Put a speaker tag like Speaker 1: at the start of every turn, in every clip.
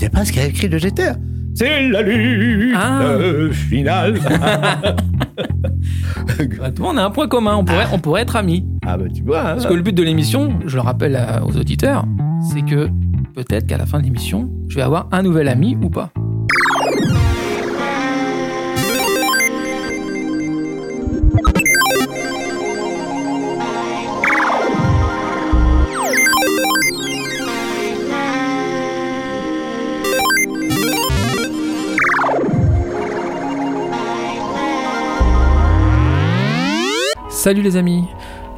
Speaker 1: lisais pas ce qu'il a écrit de Jeter. C'est la lutte
Speaker 2: Ah.
Speaker 1: finale.
Speaker 2: Bah, toi, on a un point commun, on pourrait, on pourrait être amis.
Speaker 1: ah bah tu vois. hein.
Speaker 2: Parce que le but de l'émission, je le rappelle à- aux auditeurs, c'est que peut-être qu'à la fin de l'émission, je vais avoir un nouvel ami ou pas. Salut les amis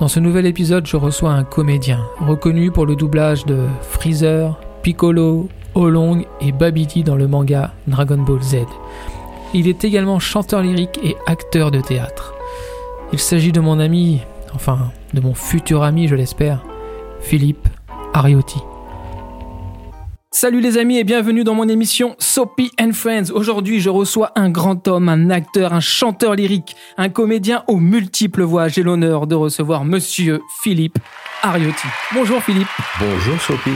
Speaker 2: Dans ce nouvel épisode, je reçois un comédien, reconnu pour le doublage de Freezer, Piccolo, Olong et Babidi dans le manga Dragon Ball Z. Il est également chanteur lyrique et acteur de théâtre. Il s'agit de mon ami, enfin de mon futur ami je l'espère, Philippe Ariotti. Salut les amis et bienvenue dans mon émission Soapy and Friends. Aujourd'hui, je reçois un grand homme, un acteur, un chanteur lyrique, un comédien aux multiples voix. J'ai l'honneur de recevoir monsieur Philippe Ariotti. Bonjour Philippe.
Speaker 1: Bonjour Sophie.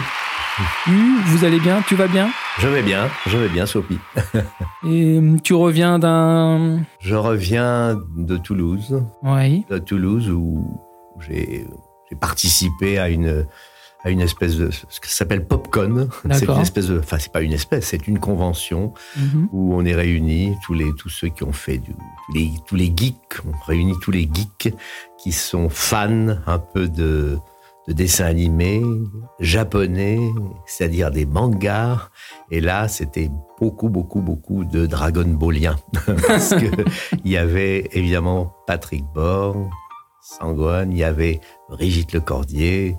Speaker 2: Hmm, vous allez bien Tu vas bien?
Speaker 1: Je vais bien, je vais bien Sophie.
Speaker 2: Et hum, tu reviens d'un...
Speaker 1: Je reviens de Toulouse,
Speaker 2: Oui.
Speaker 1: de Toulouse où j'ai participé à une à une espèce de ce qui s'appelle Popcon. C'est une espèce de, enfin c'est pas une espèce, c'est une convention
Speaker 2: Mhm.
Speaker 1: où on est réunis tous les tous ceux qui ont fait du tous les tous les geeks, on réunit tous les geeks qui sont fans un peu de de dessins animés japonais, c'est-à-dire des mangas. Et là, c'était beaucoup, beaucoup, beaucoup de Dragon Ballien. Parce que il y avait évidemment Patrick Borg, Sangwan, il y avait Brigitte Lecordier.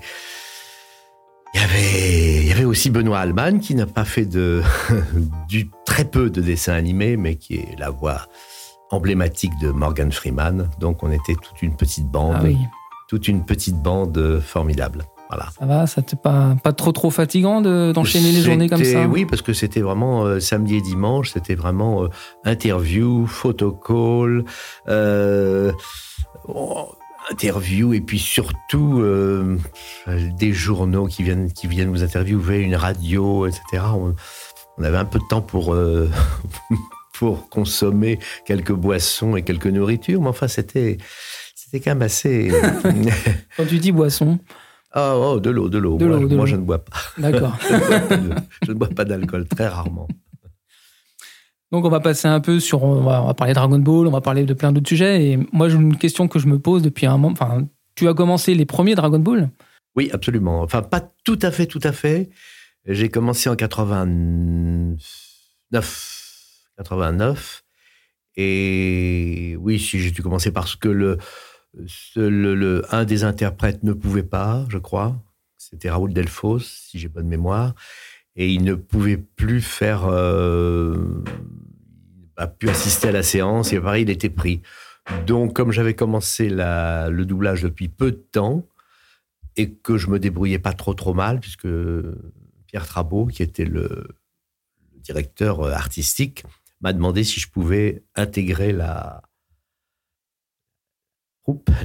Speaker 1: Il y avait, il y avait aussi Benoît Alman qui n'a pas fait de, du très peu de dessins animés, mais qui est la voix emblématique de Morgan Freeman. Donc on était toute une petite bande,
Speaker 2: Ah oui.
Speaker 1: toute une petite bande formidable. Voilà.
Speaker 2: Ça va Ça t'est pas, pas trop trop fatigant de- d'enchaîner les journées comme ça?
Speaker 1: Oui, parce que c'était vraiment euh, samedi et dimanche, c'était vraiment euh, interview, photocall, euh, oh, interview et puis surtout euh, des journaux qui viennent qui viennent vous interviewer, une radio, etc. On, on avait un peu de temps pour euh, pour consommer quelques boissons et quelques nourritures, mais enfin c'était c'était quand même assez.
Speaker 2: Quand tu dis boisson,
Speaker 1: oh, oh, de l'eau, de l'eau. Moi, je ne bois pas.
Speaker 2: d'accord.
Speaker 1: je ne bois pas d'alcool, très rarement.
Speaker 2: Donc on va passer un peu sur, on va, Dragon Ball, on va parler de plein d'autres sujets. Et moi j'ai une question que je me pose depuis un moment. Enfin, tu as commencé les premiers Dragon Ball?
Speaker 1: Oui, absolument. Enfin, pas tout à fait, tout à fait. J'ai commencé en 89. 89. Et oui, si j'ai dû commencer parce que le, le- un des interprètes ne pouvait pas, je crois. C'était Raoul Delfos, si j'ai bonne mémoire. Et il ne pouvait plus faire. Euh, pas pu assister à la séance. Et pareil, il était pris. Donc, comme j'avais commencé le doublage depuis peu de temps, et que je me débrouillais pas trop trop mal puisque Pierre Trabot, qui était le, directeur euh, artistique, m'a demandé si je pouvais intégrer la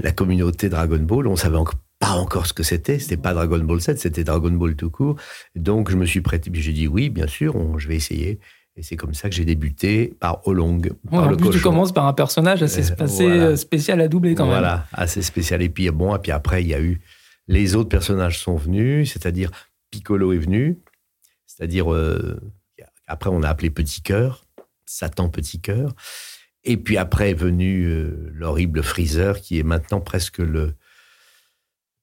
Speaker 1: la communauté Dragon Ball. On savait pas encore ce que c'était. C'était pas Dragon Ball 7, c'était Dragon Ball tout court. Donc je me suis prêté. J'ai dit oui, bien sûr, on- je vais essayer. Et c'est comme ça que j'ai débuté par Olong.
Speaker 2: Ouais,
Speaker 1: par
Speaker 2: En
Speaker 1: le
Speaker 2: plus tu commences par un personnage assez,
Speaker 1: Euh,
Speaker 2: assez
Speaker 1: voilà.
Speaker 2: spécial à doubler quand même.
Speaker 1: Voilà, assez spécial. Et puis bon, et puis après, il y a eu les autres personnages sont venus, c'est-à-dire Piccolo est venu, c'est-à-dire euh, après on a appelé Petit Cœur, Satan Petit Cœur, et puis après est venu euh, l'horrible Freezer qui est maintenant presque le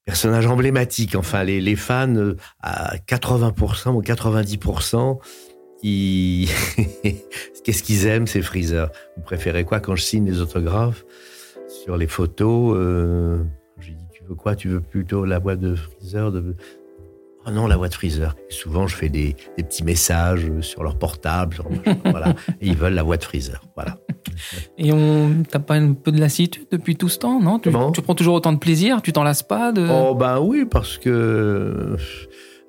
Speaker 1: personnage emblématique. Enfin, les, fans euh, à 80% ou 90%. Ils... Qu'est-ce qu'ils aiment, ces Freezer Vous préférez quoi quand je signe les autographes sur les photos euh, J'ai dit, tu veux quoi? Tu veux plutôt la voix de Freezer. Oh non, la voix de Freezer. Et souvent, je fais des, des petits messages sur leur portable. voilà. Et ils veulent la voix de Freezer. Voilà.
Speaker 2: Et on t'as pas un peu de lassitude depuis tout ce temps, non? Tu, prends toujours autant de plaisir Tu t'en lasses pas de...
Speaker 1: Oh ben oui, parce que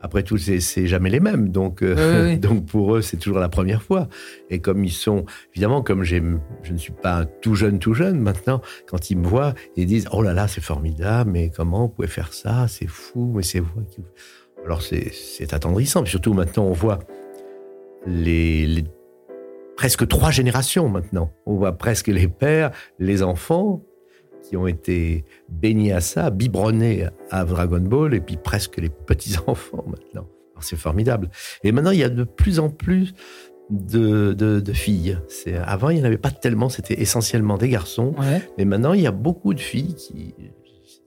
Speaker 1: après tout, c'est jamais les mêmes. Donc, euh, donc pour eux, c'est toujours la première fois. Et comme ils sont, évidemment, comme je ne suis pas un tout jeune, tout jeune maintenant, quand ils me voient, ils disent oh là là, c'est formidable, mais comment vous pouvez faire ça? C'est fou, mais c'est vous qui. Alors c'est attendrissant. Surtout maintenant, on voit les, presque trois générations maintenant. On voit presque les pères, les enfants qui ont été baignés à ça, biberonnés à Dragon Ball, et puis presque les petits-enfants maintenant. C'est formidable. Et maintenant, il y a de plus en plus de, de, filles. Avant, il n'y en avait pas tellement, c'était essentiellement des garçons. Mais maintenant, il y a beaucoup de filles qui.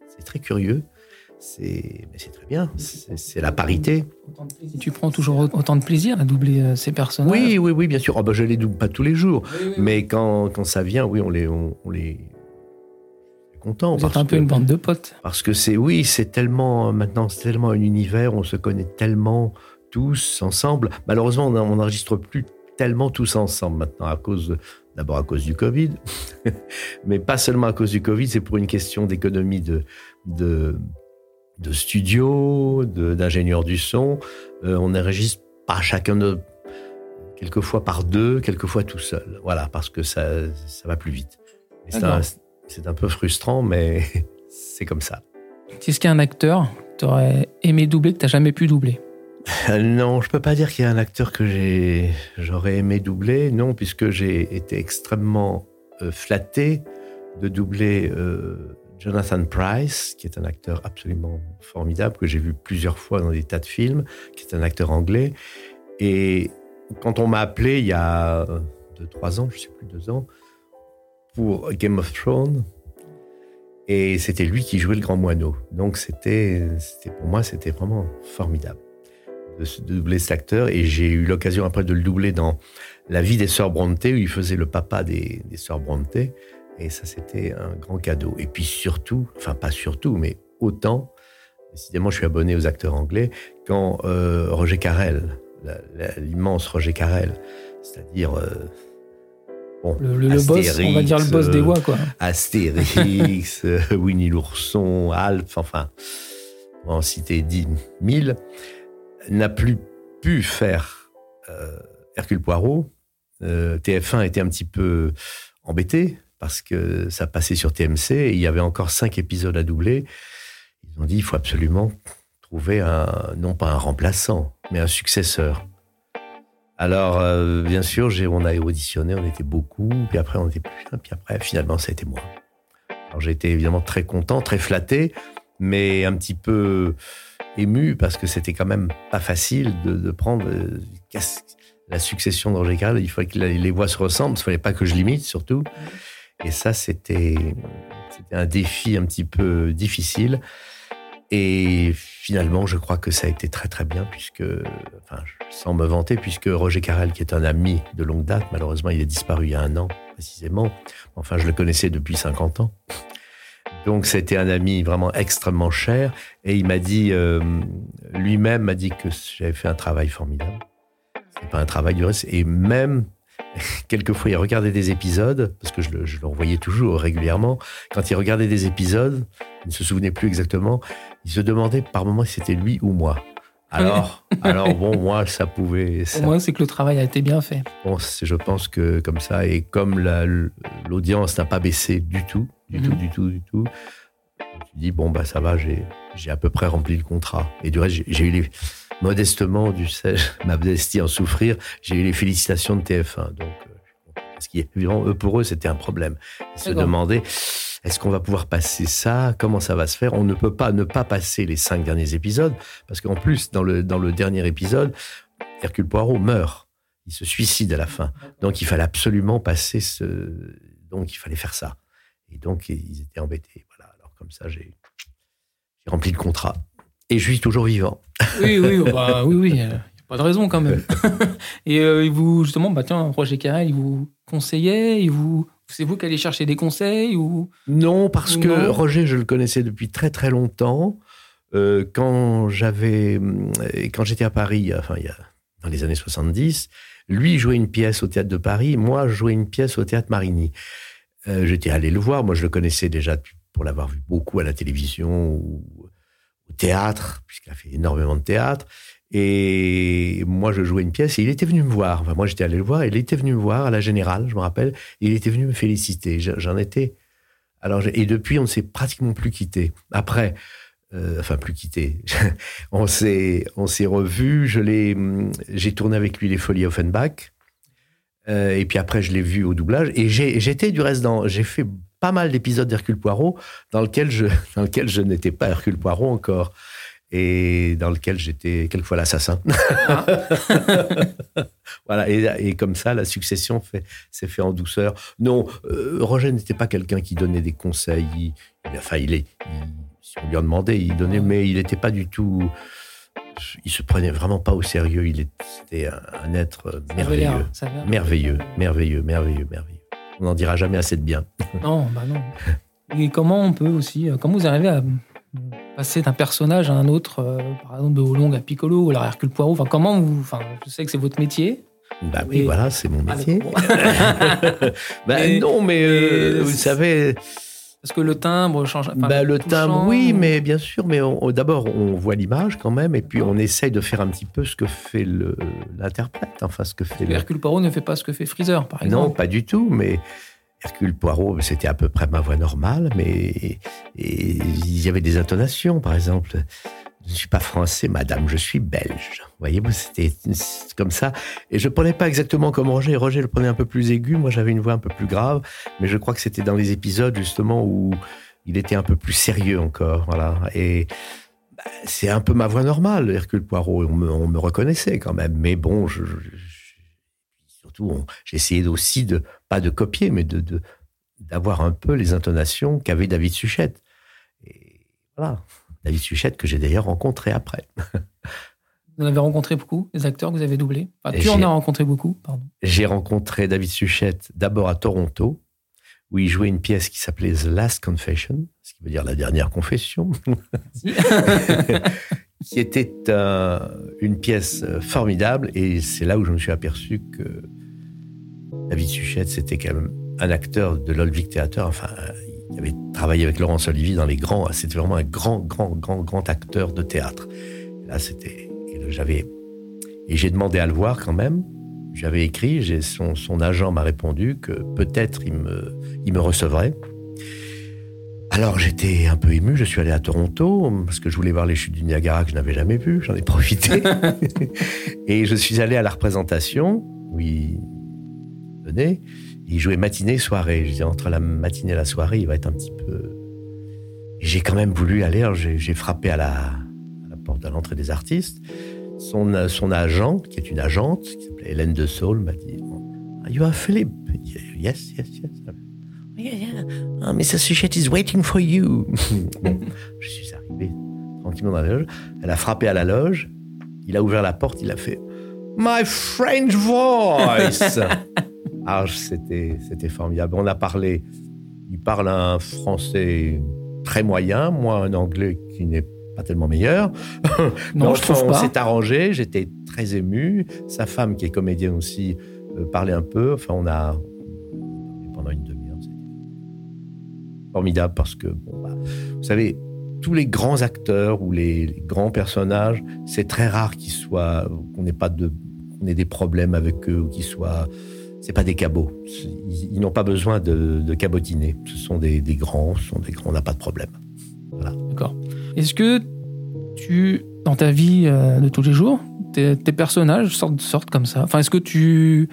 Speaker 1: C'est très curieux. C'est, très bien. C'est, la parité.
Speaker 2: Tu prends toujours autant de plaisir à doubler euh, ces personnages
Speaker 1: Oui, oui, oui, bien sûr. Oh, bah, je les double pas tous les jours. mais quand, quand ça vient, oui, on les, on, les, content.
Speaker 2: Vous êtes un peu une bande de potes.
Speaker 1: Parce que c'est, oui, c'est tellement, maintenant, c'est tellement un univers, on se connaît tellement tous ensemble. Malheureusement, on n'enregistre plus tellement tous ensemble maintenant à cause, d'abord à cause du Covid, mais pas seulement à cause du Covid, c'est pour une question d'économie de, de, de studio, d'ingénieurs du son. Euh, on n'enregistre pas chacun de, quelquefois par deux, quelquefois tout seul. Voilà, parce que ça, ça va plus vite. C'est un, peu frustrant, mais c'est comme ça.
Speaker 2: Est-ce qu'il y a un acteur que tu aurais aimé doubler que tu n'as jamais pu doubler?
Speaker 1: Euh, non, je peux pas dire qu'il y a un acteur que j'aurais aimé doubler. Non, puisque j'ai été extrêmement euh, flatté de doubler euh, Jonathan Price, qui est un acteur absolument formidable que j'ai vu plusieurs fois dans des tas de films, qui est un acteur anglais. Et quand on m'a appelé il y a deux, trois ans, je sais plus deux ans, pour Game of Thrones, et c'était lui qui jouait le grand moineau. Donc c'était, pour moi, c'était vraiment formidable de, doubler cet acteur. Et j'ai eu l'occasion après de le doubler dans La vie des sœurs Bronte, où il faisait le papa des, des sœurs Bronte. Et ça, c'était un grand cadeau. Et puis surtout, enfin pas surtout, mais autant, décidément, je suis abonné aux acteurs anglais, quand euh, Roger Carrel, l'immense Roger Carrel, c'est-à-dire... Euh,
Speaker 2: bon, le, boss, on va dire le boss des voix, quoi.
Speaker 1: Astérix, Winnie l'ourson, Alf, enfin, en citer 10 000 n'a plus pu faire euh, Hercule Poirot. Euh, TF1 était un petit peu embêté parce que ça passait sur TMC et il y avait encore cinq épisodes à doubler. Ils ont dit il faut absolument trouver un, non pas un remplaçant, mais un successeur. Alors, euh, bien sûr, on a auditionné, on était beaucoup, puis après on était plus, puis après, finalement, ça a été moi. Alors, j'ai été évidemment très content, très flatté, mais un petit peu ému parce que c'était quand même pas facile de, prendre euh, la succession de Il fallait que les voix se ressemblent, il fallait pas que je limite surtout. Et ça, c'était un défi un petit peu difficile. Et finalement, je crois que ça a été très très bien, puisque, enfin, sans me vanter, puisque Roger Carrel, qui est un ami de longue date, malheureusement, il est disparu il y a un an précisément. Enfin, je le connaissais depuis 50 ans. Donc c'était un ami vraiment extrêmement cher et il m'a dit, euh, lui-même m'a dit que j'avais fait un travail formidable. C'est pas un travail du reste et même quelquefois il regardait des épisodes parce que je le, je le revoyais toujours régulièrement. Quand il regardait des épisodes, il ne se souvenait plus exactement. Il se demandait par moments si c'était lui ou moi. Alors, alors bon, moi, ça pouvait.
Speaker 2: Au moins, c'est que le travail a été bien fait.
Speaker 1: Bon, je pense que comme ça, et comme l'audience n'a pas baissé du tout, du tout, mhm. du tout, du tout, tu dis bon bah ça va, j'ai à peu près rempli le contrat. Et du reste, j'ai eu les modestement, du sais, ma modestie en souffrir, j'ai eu les félicitations de TF1. Donc, euh, parce qu'évidemment, pour eux, c'était un problème. Ils se demandaient est-ce qu'on va pouvoir passer ça? Comment ça va se faire? On ne peut pas ne pas passer les cinq derniers épisodes, parce qu'en plus, dans le, dans le dernier épisode, Hercule Poirot meurt. Il se suicide à la fin. Donc il fallait absolument passer ce... Donc il fallait faire ça. Et donc ils étaient embêtés. Voilà. Alors comme ça, j'ai rempli le contrat. Et je suis toujours vivant.
Speaker 2: Oui, oui, bah, oui, a pas de raison quand même. et euh, vous, justement, bah, tiens, Roger Carrel, il vous conseillait, il vous c'est vous qui allez chercher des conseils ou?
Speaker 1: Non, parce que Roger, je le connaissais depuis très très longtemps. Euh, quand j'avais, euh, quand j'étais à Paris, enfin il y a, dans les années 70, lui jouait une pièce au théâtre de Paris, moi je jouais une pièce au théâtre Marigny. Euh, j'étais allé le voir, moi je le connaissais déjà pour l'avoir vu beaucoup à la télévision ou au théâtre, puisqu'il a fait énormément de théâtre. Et moi, je jouais une pièce et il était venu me voir. Enfin, moi, j'étais allé le voir. Et il était venu me voir à la Générale, je me rappelle. Et il était venu me féliciter. J'en étais. Alors, et depuis, on ne s'est pratiquement plus quitté. Après, euh, enfin plus quitté. on s'est on s'est revu. Je l'ai j'ai tourné avec lui les Folies Offenbach. Euh, et puis après je l'ai vu au doublage et j'étais du reste dans j'ai fait pas mal d'épisodes d'Hercule Poirot dans lequel je dans lequel je n'étais pas Hercule Poirot encore et dans lequel j'étais quelquefois l'assassin. Ah. voilà, et, comme ça, la succession s'est fait en douceur. Non, euh, Roger n'était pas quelqu'un qui donnait des conseils. Il, enfin, il est, si on lui en demandait, il donnait, mais il n'était pas du tout. Il se prenait vraiment pas au sérieux. Il était un, être merveilleux, merveilleux, merveilleux, merveilleux, merveilleux. On n'en dira jamais assez de bien.
Speaker 2: Non, bah non. Et comment on peut aussi, euh, comment vous arrivez à passer d'un personnage à un autre, euh, par exemple de Hollong à Piccolo ou à Hercule Poirot? Enfin, comment vous. Enfin, je sais que c'est votre métier.
Speaker 1: Bah oui, voilà, c'est mon ah, métier. bah, non, mais euh, vous savez.
Speaker 2: Parce que le timbre change.
Speaker 1: bah, le timbre, oui, mais bien sûr, mais d'abord, on voit l'image quand même, et puis on essaye de faire un petit peu ce que fait l'interprète. Enfin, ce que fait.
Speaker 2: Hercule Poirot ne fait pas ce que fait Freezer, par exemple.
Speaker 1: Non, pas du tout, mais Hercule Poirot, c'était à peu près ma voix normale, mais il y avait des intonations, par exemple. Je ne suis pas français, madame, je suis belge. Voyez-vous, c'était comme ça. Et je ne prenais pas exactement comme Roger. Roger le prenait un peu plus aigu. Moi, j'avais une voix un peu plus grave. Mais je crois que c'était dans les épisodes, justement, où il était un peu plus sérieux encore. Voilà. Et c'est un peu ma voix normale, Hercule Poirot. On me, on me reconnaissait quand même. Mais bon, je j'ai essayé aussi de, pas de copier, mais de, d'avoir un peu les intonations qu'avait David Suchette. Et voilà, David Suchette que j'ai d'ailleurs rencontré après.
Speaker 2: Vous en avez rencontré beaucoup, les acteurs que vous avez doublés? Tu en as rencontré beaucoup, pardon.
Speaker 1: J'ai rencontré David Suchette d'abord à Toronto, où il jouait une pièce qui s'appelait The Last Confession, ce qui veut dire la dernière confession, qui était une pièce formidable. Et c'est là où je me suis aperçu que David Suchette, c'était quand même un acteur de l'Olvic Theater. Enfin, il avait travaillé avec Laurence Olivier dans les grands. C'était vraiment un grand, grand, grand, grand acteur de théâtre. là, c'était. J'avais. Et j'ai demandé à le voir quand même. J'avais écrit, son, son agent m'a répondu que peut-être il me, il me recevrait. Alors j'étais un peu ému, je suis allé à Toronto parce que je voulais voir les chutes du Niagara que je n'avais jamais vues, j'en ai profité. et je suis allé à la représentation, oui, il jouait matinée, soirée. Je disais, entre la matinée et la soirée, il va être un petit peu. J'ai quand même voulu aller. J'ai frappé à la, porte à l'entrée des artistes. Son, agent, qui est une agente, qui s'appelait Hélène de Saul, m'a dit you are Philip Yes, yes, yes. Yeah, yeah. Oh, Mr. Suchet is waiting for you. bon, je suis arrivé tranquillement dans la loge. Elle a frappé à la loge. Il a ouvert la porte. Il a fait My French voice. Ah, c'était, c'était formidable. On a parlé, il parle un français très moyen, moi un anglais qui n'est pas tellement meilleur.
Speaker 2: Non, je trouve
Speaker 1: on s'est arrangé, j'étais très ému. Sa femme, qui est comédienne aussi, euh, parlait un peu. Enfin, on a pendant une demi-heure. C'était formidable parce que, bah, vous savez, tous les grands acteurs ou les, grands personnages, c'est très rare qu'ils soient, qu'on n'ait pas de, qu'on ait des problèmes avec eux ou qu'ils soient c'est pas des cabots. Ils, n'ont pas besoin de, cabotiner. Ce sont des, grands, ce sont des grands, on n'a pas de problème. Voilà.
Speaker 2: D'accord. Est-ce que tu, dans ta vie euh, de tous les jours, tes, personnages sortent, sortent comme ça? Enfin, est-ce que tu.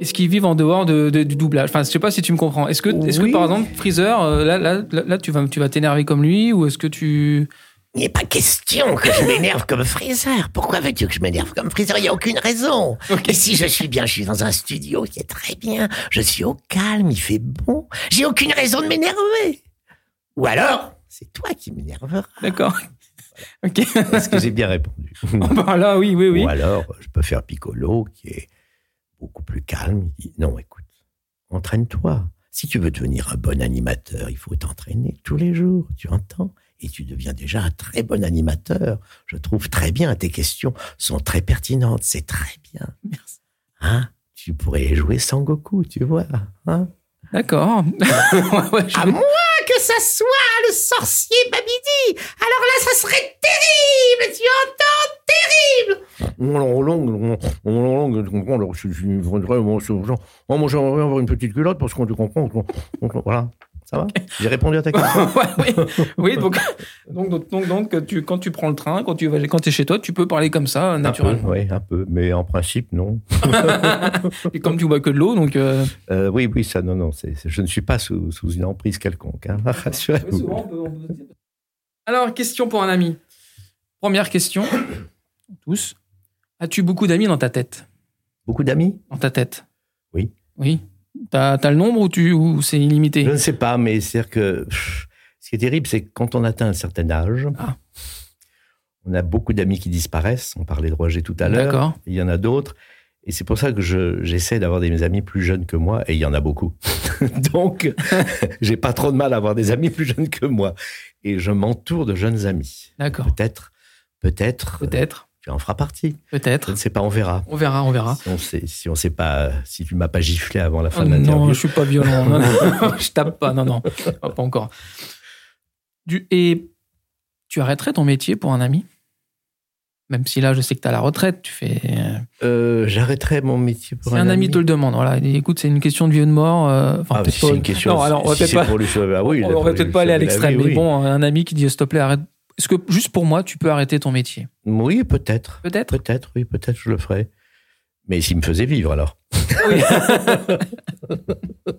Speaker 2: Est-ce qu'ils vivent en dehors de, du doublage? Enfin, je sais pas si tu me comprends. Est-ce que, est que par exemple, Freezer, euh, là, là, là, tu vas, tu vas t'énerver comme lui ou est-ce que tu.
Speaker 3: Il n'est pas question que je m'énerve comme Freezer. Pourquoi veux-tu que je m'énerve comme Freezer Il n'y a aucune raison. Et si je suis bien, je suis dans un studio qui est très bien. Je suis au calme, il fait bon. J'ai aucune raison de m'énerver. Ou alors, c'est toi qui m'énerveras.
Speaker 2: D'accord. Ok.
Speaker 1: Est-ce que j'ai bien répondu?
Speaker 2: Oh, bah Là, oui, oui, oui.
Speaker 1: Ou alors, je peux faire Piccolo, qui est beaucoup plus calme. Il dit, non, écoute, entraîne-toi. Si tu veux devenir un bon animateur, il faut t'entraîner tous les jours, tu entends et tu deviens déjà un très bon animateur. Je trouve très bien, tes questions sont très pertinentes, c'est très bien.
Speaker 2: Merci.
Speaker 1: Hein tu pourrais jouer Sangoku, tu vois. Hein
Speaker 2: D'accord.
Speaker 3: À moins que ça soit le sorcier Babidi. Alors là, ça serait terrible, tu entends Terrible
Speaker 1: avoir une petite culotte parce qu'on te comprend. Voilà. Ça va J'ai répondu à ta question.
Speaker 2: Ouais, oui, oui, donc, donc, donc, donc, donc, tu, quand tu prends le train, quand tu vas, quand es chez toi, tu peux parler comme ça, naturellement.
Speaker 1: Oui, un peu, mais en principe, non.
Speaker 2: Et comme tu bois que de l'eau, donc. euh,
Speaker 1: Euh, oui, oui, ça, non, non. c'est- je ne suis pas sous, sous une emprise quelconque. Hein, rassurez-vous.
Speaker 2: peut- Alors, question pour un ami. Première question, tous. As-tu beaucoup d'amis dans ta tête?
Speaker 1: Beaucoup d'amis?
Speaker 2: Dans ta tête?
Speaker 1: Oui.
Speaker 2: Oui. T'as as le nombre ou, tu, ou c'est illimité?
Speaker 1: Je ne sais pas, mais c'est-à-dire que pff, ce qui est terrible, c'est que quand on atteint un certain âge,
Speaker 2: Ah.
Speaker 1: on a beaucoup d'amis qui disparaissent. On parlait de Roger tout à l'heure. Il y en a d'autres. Et c'est pour ça que je- j'essaie d'avoir des amis plus jeunes que moi, et il y en a beaucoup. Donc, j'ai pas trop de mal à avoir des amis plus jeunes que moi. Et je m'entoure de jeunes amis.
Speaker 2: D'accord.
Speaker 1: Peut-être, peut-être,
Speaker 2: Peut-être.
Speaker 1: Tu en feras partie. Je
Speaker 2: Peut-être.
Speaker 1: ne sais pas, on verra.
Speaker 2: On verra, on verra.
Speaker 1: Si on sait, si on sait pas, si tu m'as pas giflé avant la fin
Speaker 2: Oh
Speaker 1: de l'interview.
Speaker 2: non, je suis pas violent. Non, non, je tape pas. Non, non, pas encore. Du, et tu arrêterais ton métier pour un ami? Même si là, je sais que tu as la retraite, tu fais. euh,
Speaker 1: Euh, J'arrêterai mon métier pour
Speaker 2: Si un, ami te le demande, voilà, il dit, écoute, c'est une question de vie ou de mort. euh,
Speaker 1: Ah, si c'est une question.
Speaker 2: Non, alors on va
Speaker 1: si
Speaker 2: peut-être
Speaker 1: c'est
Speaker 2: pas.
Speaker 1: pour lui sauver, ah oui,
Speaker 2: on
Speaker 1: pour
Speaker 2: va peut-être pas aller à l'extrême, mais bon, un ami qui dit s'il te plaît, arrête. Est-ce que juste pour moi, tu peux arrêter ton métier?
Speaker 1: Oui, peut-être.
Speaker 2: Peut-être?
Speaker 1: Peut-être, oui, peut-être je le ferai. Mais s'il me faisait vivre alors.
Speaker 2: Oui.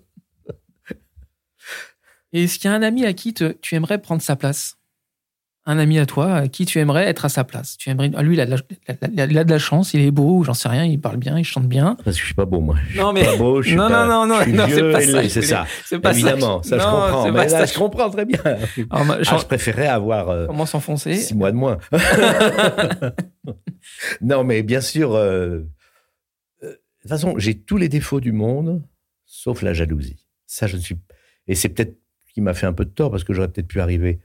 Speaker 2: Et est-ce qu'il y a un ami à qui te- tu aimerais prendre sa place? Un ami à toi à qui tu aimerais être à sa place tu aimerais, ah, Lui, il a, de la, il a de la chance, il est beau, j'en sais rien, il parle bien, il chante bien.
Speaker 1: Parce que je suis pas beau, moi. Je suis
Speaker 2: Non, mais-
Speaker 1: pas beau, je suis
Speaker 2: non,
Speaker 1: pas-
Speaker 2: non, non, non,
Speaker 1: je
Speaker 2: non, c'est pas ça, je
Speaker 1: C'est ça.
Speaker 2: C'est pas
Speaker 1: Évidemment,
Speaker 2: ça.
Speaker 1: je
Speaker 2: Non,
Speaker 1: comprends. Mais là,
Speaker 2: ça.
Speaker 1: je comprends très bien.
Speaker 2: Alors, ma-
Speaker 1: Ah, je préférais avoir euh,
Speaker 2: Comment s'enfoncer?
Speaker 1: six mois de moins. non, mais bien sûr. euh, euh, de toute façon, j'ai tous les défauts du monde, sauf la jalousie. Ça, je ne suis. Et c'est peut-être ce qui m'a fait un peu de tort, parce que j'aurais peut-être pu arriver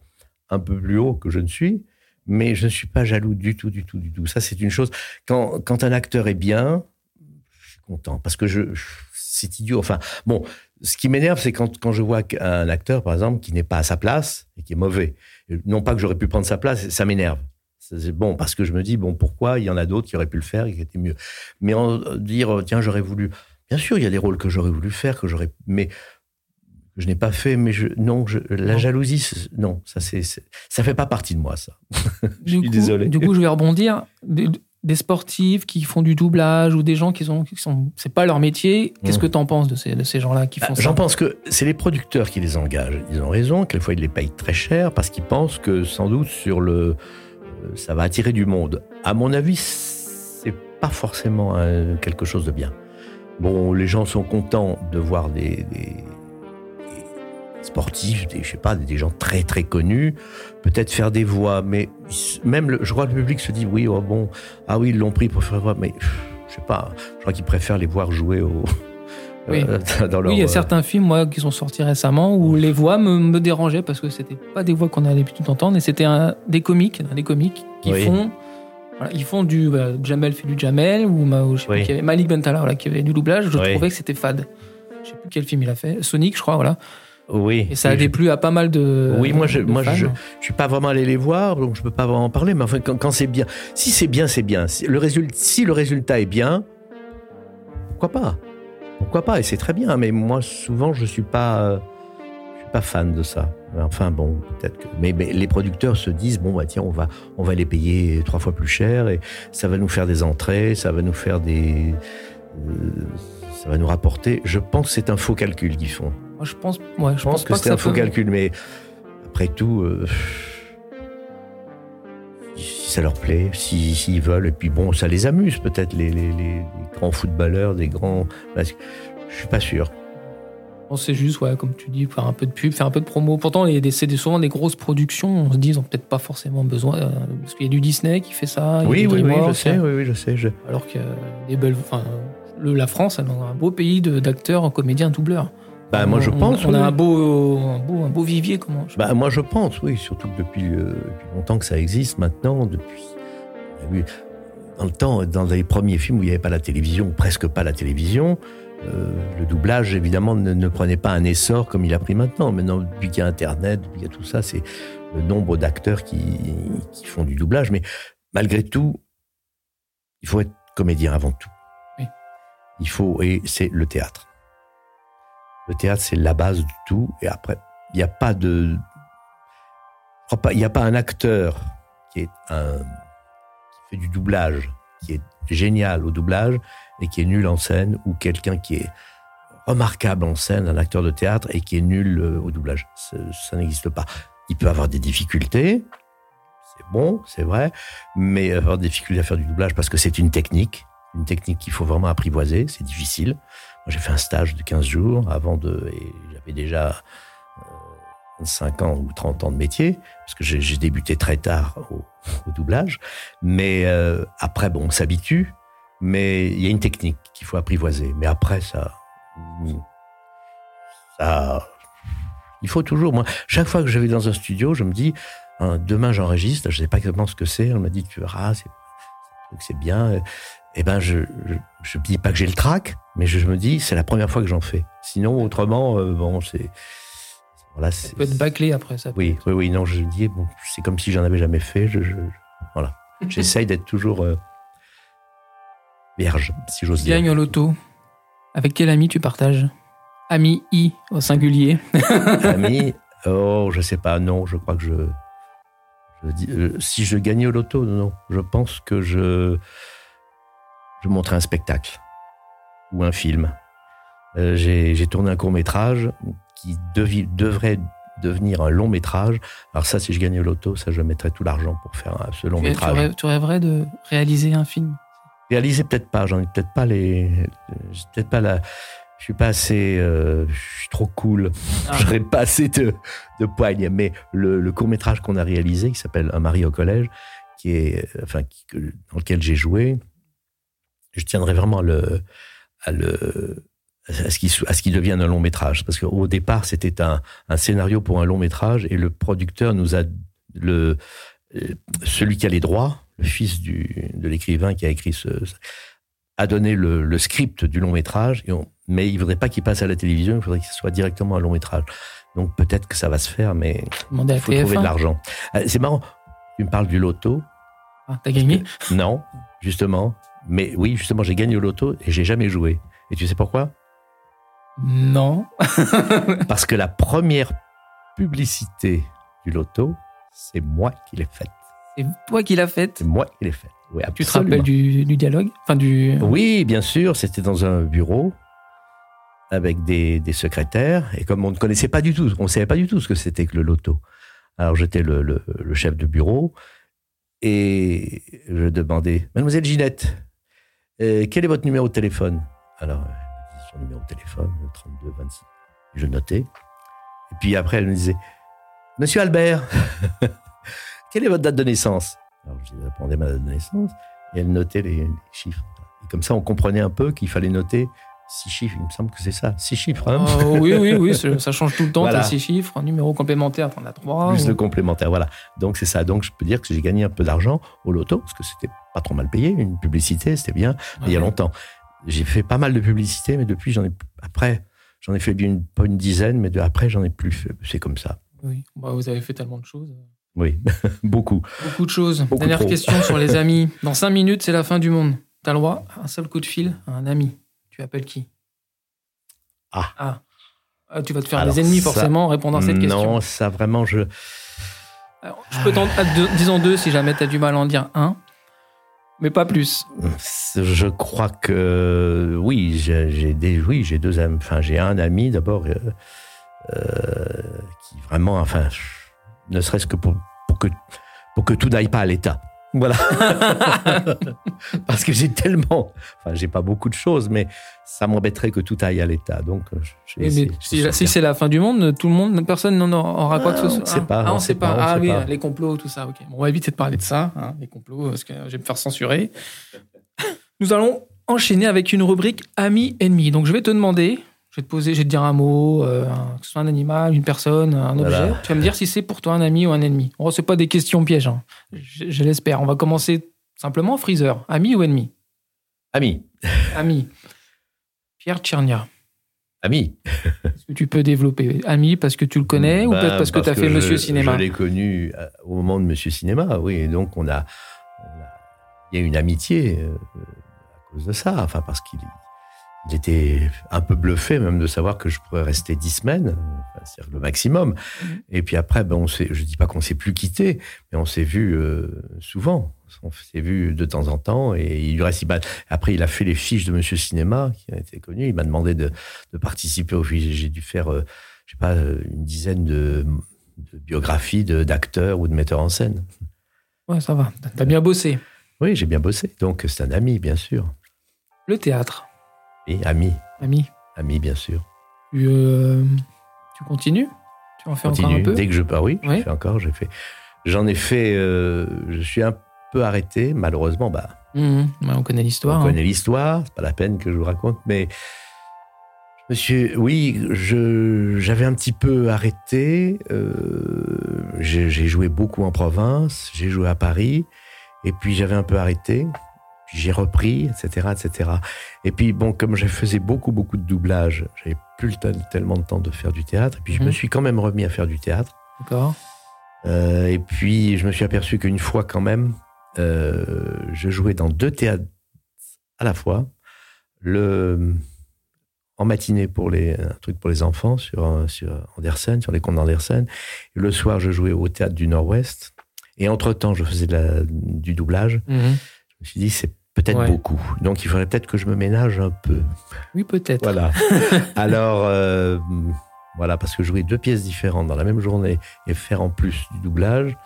Speaker 1: un peu plus haut que je ne suis. Mais je ne suis pas jaloux du tout, du tout, du tout. Ça, c'est une chose. Quand, quand un acteur est bien, je suis content. Parce que je, c'est idiot. Enfin, bon, ce qui m'énerve, c'est quand, quand je vois un acteur, par exemple, qui n'est pas à sa place et qui est mauvais. Non pas que j'aurais pu prendre sa place, ça m'énerve. C'est bon parce que je me dis bon pourquoi il y en a d'autres qui auraient pu le faire et qui étaient mieux? Mais en, dire tiens j'aurais voulu. Bien sûr il y a des rôles que j'aurais voulu faire que j'aurais mais je n'ai pas fait mais je non je, la
Speaker 2: Non.
Speaker 1: jalousie non ça c'est ça fait pas partie de moi ça.
Speaker 2: du
Speaker 1: suis
Speaker 2: coup,
Speaker 1: désolé.
Speaker 2: Du coup, je vais rebondir. Des, des sportifs qui font du doublage ou des gens qui sont, qui sont c'est pas leur métier. Qu'est-ce
Speaker 1: Mm.
Speaker 2: que tu en penses de ces, de ces gens-là qui font
Speaker 1: Ah,
Speaker 2: ça?
Speaker 1: J'en pense que c'est les producteurs qui les engagent. Ils ont raison, quelquefois ils les payent très cher parce qu'ils pensent que sans doute sur le, euh, ça va attirer du monde. À mon avis, c'est pas forcément euh, quelque chose de bien. Bon, les gens sont contents de voir des sportifs, des, je sais pas, des gens très très connus, peut-être faire des voix, mais même le, je crois que le public se dit oui, oh bon, ah oui, ils l'ont pris pour faire voix, mais je sais pas, je crois qu'ils préfèrent les voir jouer au,
Speaker 2: Oui.
Speaker 1: euh, dans leur,
Speaker 2: Oui, il y a
Speaker 1: euh,
Speaker 2: certains films moi, qui sont sortis récemment où les voix me, me dérangeaient parce que c'était pas des voix qu'on a l'habitude d'entendre, et c'était des comiques, des comiques qui
Speaker 1: Oui.
Speaker 2: font. voilà, ils font du. voilà, Jamel fait du Jamel, ou, Ma- ou je sais plus
Speaker 1: Oui.
Speaker 2: qui avait- Malik Bentala voilà, qui avait du doublage. Je
Speaker 1: Oui.
Speaker 2: trouvais que c'était fade. Je sais plus quel film il a fait. Sonic, je crois, voilà.
Speaker 1: Oui.
Speaker 2: Et ça a
Speaker 1: je-
Speaker 2: déplu à pas mal de.
Speaker 1: Oui, moi, je- moi,
Speaker 2: fans.
Speaker 1: je- Je suis pas vraiment allé les voir, donc je peux pas vraiment en parler. Mais enfin, quand, quand c'est bien, si c'est bien, c'est bien. Si le, résultat, si le résultat est bien, pourquoi pas? Pourquoi pas? Et c'est très bien. Mais moi, souvent, je suis pas, euh, je suis pas fan de ça. Enfin bon, peut-être que. Mais, mais les producteurs se disent bon bah tiens, on va, on va les payer trois fois plus cher et ça va nous faire des entrées, ça va nous faire des, euh, ça va nous rapporter. Je pense que c'est un faux calcul qu'ils font.
Speaker 2: Moi, je pense, ouais, je
Speaker 1: Je pense que
Speaker 2: ça
Speaker 1: un faux
Speaker 2: peut-
Speaker 1: calcul, mais après tout, euh, si ça leur plaît, si- s'ils veulent, et puis bon, ça les amuse peut-être, les, les- les- les grands footballeurs, des grands. Je suis pas sûr.
Speaker 2: C'est juste, ouais, comme tu dis, faire un peu de pub, faire un peu de promo. Pourtant, c'est souvent des grosses productions. On se dit, ils ont peut-être pas forcément besoin. euh, parce qu'il y a du Disney qui fait ça.
Speaker 1: Oui,
Speaker 2: du
Speaker 1: oui, oui, je sais, oui, oui, je sais. je-
Speaker 2: Alors que belles. Le, la France, elle a un beau pays d'acteurs, comédiens, doubleurs.
Speaker 1: Bah, moi, je
Speaker 2: On-
Speaker 1: pense.
Speaker 2: On,
Speaker 1: oui.
Speaker 2: a un beau, un beau, un beau vivier, comment je-
Speaker 1: Bah, moi, je pense, oui, surtout que depuis, euh, depuis longtemps que ça existe maintenant, depuis. vu, Dans le temps, dans les premiers films où il n'y avait pas la télévision, ou presque pas la télévision, euh, le doublage, évidemment, ne, ne prenait pas un essor comme il a pris maintenant. Maintenant, depuis qu'il y a Internet, depuis qu'il y a tout ça, c'est le nombre d'acteurs qui, qui font du doublage. Mais malgré tout, il faut être comédien avant tout.
Speaker 2: Oui.
Speaker 1: Il faut, et c'est le théâtre. Le théâtre, c'est la base du tout. Et après, il n'y a pas de, il n'y a pas un acteur qui est un, qui fait du doublage, qui est génial au doublage et qui est nul en scène, ou quelqu'un qui est remarquable en scène, un acteur de théâtre, et qui est nul euh, au doublage. Ça, n'existe pas. Il peut avoir des difficultés, c'est bon, c'est vrai, mais avoir des difficultés à faire du doublage parce que c'est une technique, une technique qu'il faut vraiment apprivoiser, c'est difficile. J'ai fait un stage de 15 jours avant de, et j'avais déjà 25 euh, ans ou 30 ans de métier, parce que j'ai débuté très tard au, doublage. Mais euh, après, bon, on s'habitue, mais il y a une technique qu'il faut apprivoiser. Mais après, ça, ça, il faut toujours. Moi, chaque fois que je vais dans un studio, je me dis, hein, demain j'enregistre. Je ne sais pas exactement ce que c'est. On m'a dit, tu verras, c'est bien. Eh ben, je ne dis pas que j'ai le trac, mais je, me dis, c'est la première fois que j'en fais. Sinon, autrement, euh, bon, c'est.
Speaker 2: Voilà, ça peut être bâclé après ça.
Speaker 1: Oui, oui, oui. Non, je dis, bon, c'est comme si j'en avais jamais fait. Je, voilà. J'essaye d'être toujours euh, vierge, si j'ose dire.
Speaker 2: Gagne au loto. Avec quel ami tu partages? Ami I au singulier.
Speaker 1: ami, oh, je sais pas, non, je crois que je. dis, euh, si je gagnais au loto, non, je pense que je. Je montrais un spectacle ou un film. Euh, j'ai tourné un court métrage qui devrait devenir un long métrage. Alors ça, si je gagnais au loto, ça, je mettrais tout l'argent pour faire ce long métrage.
Speaker 2: Tu rêverais de réaliser un film?
Speaker 1: Réaliser peut-être pas, j'en ai peut-être pas les, peut-être pas la, je suis pas assez, euh, je suis trop cool, ah. je n'aurais pas assez de, de poigne. Mais le, court métrage qu'on a réalisé, qui s'appelle Un mari au collège, qui est, enfin, dans lequel j'ai joué, je tiendrais vraiment le, à le, à ce qui à ce qui devienne un long métrage parce qu'au départ c'était un, un, scénario pour un long métrage et le producteur nous a le celui qui a les droits le fils du, de l'écrivain qui a écrit ce, a donné le, script du long métrage, mais il voudrait pas qu'il passe à la télévision, il faudrait qu'il soit directement un long métrage. Donc peut-être que ça va se faire, mais il faut trouver de l'argent. Euh, c'est marrant, tu me parles du loto.
Speaker 2: Ah, T'as gagné
Speaker 1: Non, justement. Mais oui, justement, j'ai gagné au loto et j'ai jamais joué. Et tu sais pourquoi?
Speaker 2: Non.
Speaker 1: Parce que la première publicité du loto, c'est moi qui l'ai faite.
Speaker 2: C'est toi qui l'as faite?
Speaker 1: C'est moi qui l'ai faite. Oui,
Speaker 2: tu te rappelles du, dialogue? Enfin, du...
Speaker 1: Oui, bien sûr. C'était dans un bureau avec des, secrétaires. Et comme on ne connaissait pas du tout, on ne savait pas du tout ce que c'était que le loto. Alors j'étais le, chef de bureau et je demandais, Mademoiselle Ginette, quel est votre numéro de téléphone? Alors, son numéro de téléphone, 32 26. Je notais. Et puis après, elle me disait, Monsieur Albert, quelle est votre date de naissance? Alors je répondais ma date de naissance et elle notait les, chiffres. Et comme ça, on comprenait un peu qu'il fallait noter six chiffres. Il me semble que c'est ça, six chiffres. Hein
Speaker 2: oh, oui, oui, oui, ça change tout le temps. Voilà. six chiffres, un numéro complémentaire, t'en as trois.
Speaker 1: Plus de complémentaire, voilà. Donc c'est ça. Donc je peux dire que j'ai gagné un peu d'argent au loto parce que c'était pas trop mal payé, une publicité, c'était bien. il y a longtemps, j'ai fait pas mal de publicité, mais depuis j'en ai après j'en ai fait une, pas une dizaine, mais de, après j'en ai plus. fait. C'est comme ça.
Speaker 2: Oui, bah, vous avez fait tellement de choses.
Speaker 1: Oui, beaucoup.
Speaker 2: Beaucoup de choses. Dernière question sur les amis. Dans cinq minutes, c'est la fin du monde. Tu as le droit un seul coup de fil à un ami. Tu appelles qui?
Speaker 1: Ah.
Speaker 2: ah. ah. Tu vas te faire des ennemis forcément en répondant à cette question.
Speaker 1: Non, ça vraiment, je.
Speaker 2: je peux t'en. Disons deux si jamais tu as du mal à en dire un. Mais pas plus.
Speaker 1: Je crois que oui, j'ai des, oui, j'ai deux amis. Enfin, j'ai un ami d'abord euh, euh, qui vraiment, enfin, ne serait-ce que pour, que, pour que tout n'aille pas à l'État. Voilà. Parce que j'ai tellement. Enfin, j'ai pas beaucoup de choses, mais ça m'embêterait que tout aille à l'État. Donc, euh,
Speaker 2: si, c'est la fin du monde, tout le monde, personne n'en aura quoi que ce soit.
Speaker 1: On sait pas.
Speaker 2: Ah, on sait pas. Ah oui, les complots, tout ça. Ok. Bon, on va éviter de parler de ça, hein, les complots, parce que je vais me faire censurer. Nous allons enchaîner avec une rubrique amis-ennemis. Donc, je vais te demander je vais te poser, je vais te dire un mot, euh, que ce soit un animal, une personne, un objet. Tu vas me dire si c'est pour toi un ami ou un ennemi. Oh, c'est pas des questions pièges, hein. je, l'espère. On va commencer simplement. Freezer, ami ou ennemi?
Speaker 1: Ami.
Speaker 2: ami. Pierre Tchernia.
Speaker 1: Ami.
Speaker 2: Est-ce que tu peux développer? Ami parce que tu le connais ou peut-être ben, parce que tu as fait Monsieur Cinéma?
Speaker 1: Je l'ai connu euh, au moment de Monsieur Cinéma, oui. Et donc, on a, il y a une amitié euh, à cause de ça. Enfin, parce qu'il il était un peu bluffé même de savoir que je pourrais rester dix semaines, c'est le maximum. Mhm. Et puis après, ben on je dis pas qu'on s'est plus quitté, mais on s'est vu euh, souvent. On s'est vu de temps en temps et il reste. Après, il a fait les fiches de Monsieur Cinéma, qui a été connu. Il m'a demandé de, participer aux fiches. J'ai dû faire, euh, je sais pas, une dizaine de, de biographies d'acteurs ou de metteurs en scène.
Speaker 2: Ouais, ça va. T'as bien bossé.
Speaker 1: Oui, j'ai bien bossé. Donc, c'est un ami, bien sûr.
Speaker 2: Le théâtre.
Speaker 1: Ami.
Speaker 2: Ami.
Speaker 1: Ami, bien sûr.
Speaker 2: Tu, euh, tu continues? Tu en fais encore un peu?
Speaker 1: Dès que je pars, oui, oui. fais encore. J'ai fait. J'en ai fait. Euh, je suis un peu arrêté, malheureusement. Bah,
Speaker 2: mmh, on connaît l'histoire.
Speaker 1: On hein. connaît l'histoire. C'est pas la peine que je vous raconte, mais. Monsieur, oui, j'avais un petit peu arrêté. Euh, j'ai joué beaucoup en province, j'ai joué à Paris, et puis j'avais un peu arrêté j'ai repris, etc., etc. Et puis, bon, comme je faisais beaucoup, beaucoup de doublage, j'avais plus tellement de temps de faire du théâtre. Et puis, je me mhm. suis quand même remis à faire du théâtre.
Speaker 2: D'accord.
Speaker 1: Euh, et puis, je me suis aperçu qu'une fois, quand même, euh, je jouais dans deux théâtres à la fois. Le, en matinée pour les, un truc pour les enfants sur, sur Andersen, sur les contes d'Andersen. Et le soir, je jouais au théâtre du Nord-Ouest. Et entre-temps, je faisais de la, du doublage. Mhm. Je me suis dit, c'est peut-être beaucoup. Donc il faudrait peut-être que je me ménage un peu.
Speaker 2: Oui, peut-être.
Speaker 1: Voilà. Alors, euh, voilà, parce que jouer deux pièces différentes dans la même journée et faire en plus du doublage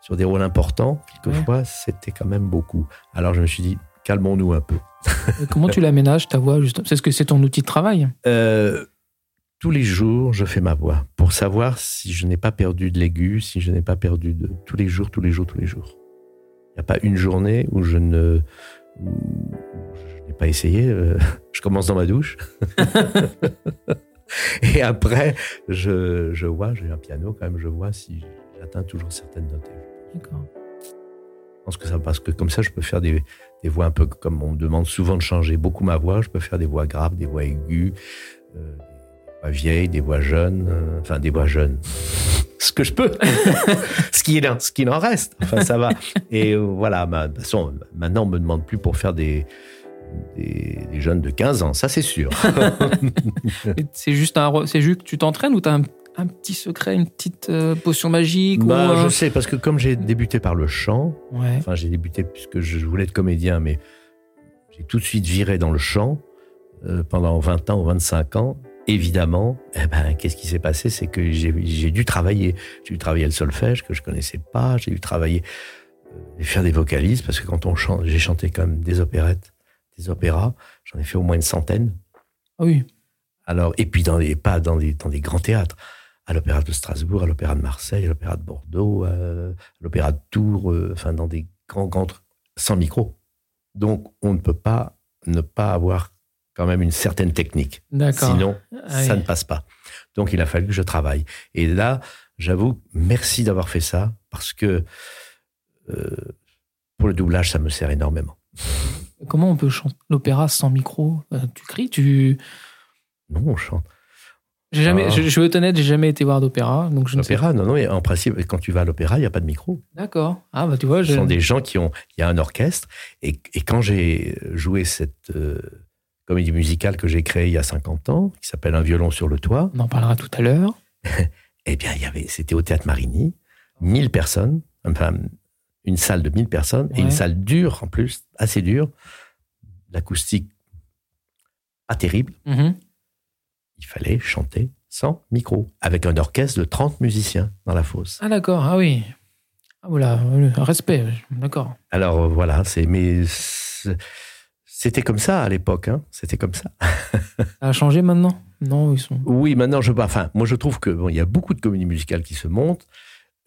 Speaker 1: sur des rôles importants, quelquefois, c'était quand même beaucoup. Alors je me suis dit, calmons-nous un peu.
Speaker 2: comment tu l'aménages, ta voix C'est ce que c'est ton outil de travail?
Speaker 1: Euh, Tous les jours, je fais ma voix pour savoir si je n'ai pas perdu de l'aigu, si je n'ai pas perdu de... Tous les jours, tous les jours, tous les jours. Il n'y a pas une journée où je ne je n'ai pas essayé. Euh, je commence dans ma douche. et après, je, je vois, j'ai un piano quand même, je vois si j'atteins toujours certaines notes. D'accord. Je pense que ça parce que comme ça, je peux faire des, des, voix un peu comme on me demande souvent de changer beaucoup ma voix. Je peux faire des voix graves, des voix aiguës, euh, des voix vieilles, des voix jeunes, euh, enfin des voix jeunes ce que je peux, ce qui est ce qu'il en reste. Enfin, ça va. Et euh, voilà, de toute façon, maintenant, on me demande plus pour faire des, des, jeunes de 15 ans, ça c'est sûr.
Speaker 2: c'est juste un, c'est juste que tu t'entraînes ou tu as un, petit secret, une petite euh, potion magique
Speaker 1: bah, Je sais, parce que comme j'ai débuté par le chant, enfin j'ai débuté puisque je voulais être comédien, mais j'ai tout de suite viré dans le chant euh, pendant 20 ans ou 25 ans évidemment, eh ben, qu'est-ce qui s'est passé? C'est que j'ai dû travailler. J'ai dû travailler le solfège que je connaissais pas. J'ai dû travailler euh, faire des vocalises parce que quand on chante, j'ai chanté quand même des opérettes, des opéras. J'en ai fait au moins une centaine.
Speaker 2: Ah oui.
Speaker 1: Alors et puis dans les pas dans des dans des grands théâtres, à l'opéra de Strasbourg, à l'opéra de Marseille, à l'opéra de Bordeaux, à l'opéra de Tours, euh, enfin dans des grands grands sans micro. Donc on ne peut pas ne pas avoir quand même une certaine technique. Sinon, ah ça ne passe pas. Donc, il a fallu que je travaille. Et là, j'avoue, merci d'avoir fait ça, parce que euh, pour le doublage, ça me sert énormément.
Speaker 2: Comment on peut chanter l'opéra sans micro? Euh, Tu cries Tu
Speaker 1: Non, on chante.
Speaker 2: J'ai jamais, ah. je, je, vais être honnête, j'ai jamais été voir d'opéra, donc je
Speaker 1: L'opéra, non, non. En principe, quand tu vas à l'opéra, il n'y a pas de micro.
Speaker 2: D'accord. Ah bah tu vois,
Speaker 1: ce sont des gens qui ont. Il y a un orchestre, et, et quand j'ai joué cette euh, comédie musicale que j'ai créée il y a 50 ans, qui s'appelle Un violon sur le toit.
Speaker 2: On en parlera tout à l'heure.
Speaker 1: eh bien, il y avait, c'était au théâtre Marigny, 1000 personnes, enfin, une salle de 1000 personnes, et une salle dure en plus, assez dure, l'acoustique pas terrible. Mm-hmm. Il fallait chanter sans micro, avec un orchestre de 30 musiciens dans la fosse.
Speaker 2: Ah d'accord, ah oui. Ah voilà, un respect, d'accord.
Speaker 1: Alors voilà, c'est mais c'était comme ça à l'époque, hein. C'était comme ça.
Speaker 2: ça a changé maintenant? Non, ils sont.
Speaker 1: Oui, maintenant je. Enfin, moi je trouve que bon, il y a beaucoup de comédies musicales qui se montent.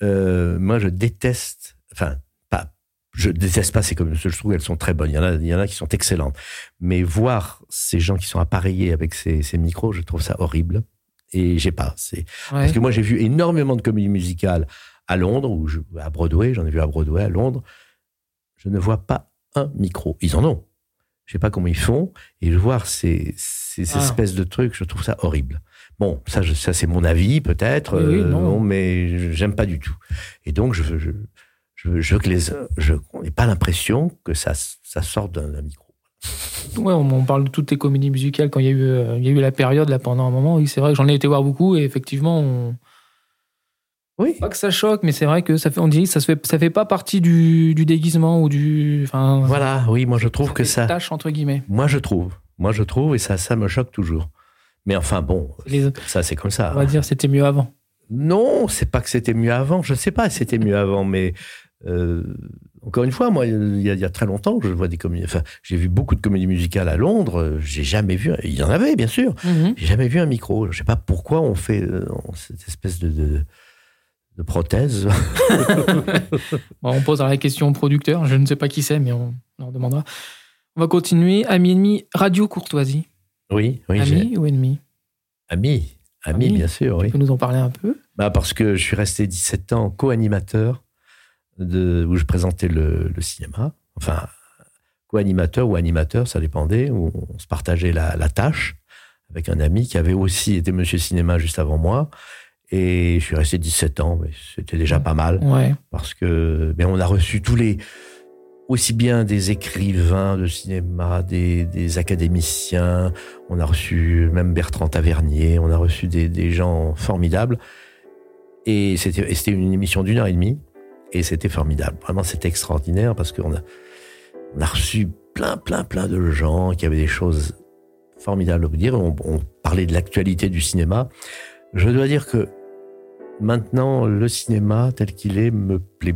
Speaker 1: Euh, moi, je déteste. Enfin, pas. Je déteste pas ces comédies. Je trouve qu'elles sont très bonnes. Il y en a, il y en a qui sont excellentes. Mais voir ces gens qui sont appareillés avec ces, ces micros, je trouve ça horrible. Et j'ai pas. C'est parce que moi j'ai vu énormément de comédies musicales à Londres ou à Broadway. J'en ai vu à Broadway, à Londres. Je ne vois pas un micro. Ils en ont. Je sais pas comment ils font. Et voir ces, ces ah. espèces de trucs, je trouve ça horrible. Bon, ça, ça c'est mon avis peut-être, oui, euh, non. mais j'aime pas du tout. Et donc, je, je, je, je veux que les, je n'ai pas l'impression que ça, ça sorte d'un micro.
Speaker 2: Ouais, on, on parle de toutes les comédies musicales quand il y a eu, euh, il y a eu la période là pendant un moment. Oui, c'est vrai que j'en ai été voir beaucoup et effectivement, on...
Speaker 1: Oui.
Speaker 2: pas que ça choque, mais c'est vrai que ça fait, on dit, ça se fait, ça fait pas partie du, du déguisement ou du, enfin,
Speaker 1: Voilà, oui, moi je trouve
Speaker 2: ça
Speaker 1: que ça.
Speaker 2: tâche entre guillemets.
Speaker 1: Moi je trouve. Moi je trouve et ça, ça me choque toujours. Mais enfin bon,
Speaker 2: Les-
Speaker 1: ça c'est comme ça.
Speaker 2: on va dire c'était mieux avant.
Speaker 1: Non, c'est pas que c'était mieux avant. Je sais pas si c'était mieux avant, mais euh, encore une fois, moi, il y, a, il y a très longtemps que je vois des comédies. Enfin, j'ai vu beaucoup de comédies musicales à Londres. J'ai jamais vu. Il y en avait, bien sûr.
Speaker 2: Mhm.
Speaker 1: J'ai jamais vu un micro. Je sais pas pourquoi on fait euh, cette espèce de, de, de.
Speaker 2: Bon, on posera la question au producteur. Je ne sais pas qui c'est, mais on leur demandera. On va continuer. Ami ennemi, radio courtoisie.
Speaker 1: Oui, oui,
Speaker 2: Ami ou ennemi?
Speaker 1: Ami, ami,
Speaker 2: Ami.
Speaker 1: bien sûr, oui.
Speaker 2: Tu peux nous en parler un peu?
Speaker 1: Bah parce que je suis resté 17 ans co-animateur de où je présentais le, le cinéma. Enfin, co-animateur ou animateur, ça dépendait. Où on se partageait la, la tâche avec un ami qui avait aussi été Monsieur Cinéma juste avant moi. Et je suis resté 17 ans, mais c'était déjà pas mal
Speaker 2: Ouais.
Speaker 1: parce que ben, on a reçu tous les aussi bien des écrivains de cinéma, des, des académiciens, on a reçu même Bertrand Tavernier, on a reçu des, des gens formidables. Et c'était et c'était une émission d'une heure et demie, et c'était formidable. Vraiment, c'était extraordinaire parce qu'on a, on a reçu plein, plein, plein de gens qui avaient des choses formidables à vous dire. On, on parlait de l'actualité du cinéma. Je dois dire que maintenant, le cinéma tel qu'il est me plaît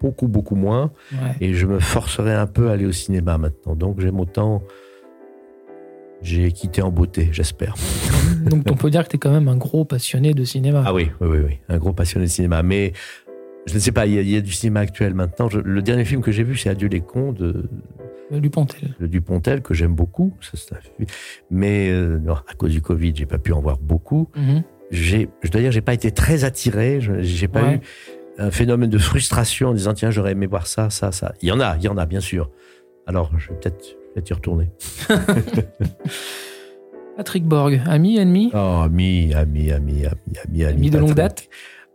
Speaker 1: beaucoup, beaucoup moins.
Speaker 2: ouais.
Speaker 1: Et je me forcerai un peu à aller au cinéma maintenant. Donc j'aime autant. J'ai quitté en beauté, j'espère.
Speaker 2: Donc on peut dire que tu es quand même un gros passionné de cinéma.
Speaker 1: Ah oui, oui, oui, oui. Un gros passionné de cinéma. Mais je ne sais pas, il y, a, il y a du cinéma actuel maintenant. Je- le dernier film que j'ai vu, c'est Adieu les cons de,
Speaker 2: Dupontel.
Speaker 1: de Dupontel, que j'aime beaucoup. Ça. Mais euh, non, à cause du Covid, j'ai pas pu en voir beaucoup.
Speaker 2: Mhm.
Speaker 1: J'ai, je dois dire, j'ai pas été très attiré. Je- J'ai pas
Speaker 2: Ouais.
Speaker 1: eu un phénomène de frustration en disant tiens, j'aurais aimé voir ça, ça, ça. Il y en a, il y en a, bien sûr. Alors, je vais peut-être peut y retourner.
Speaker 2: Patrick Borg, ami, ennemi?
Speaker 1: Oh, ami, ami, ami, ami, ami, ami.
Speaker 2: Ami de longue date?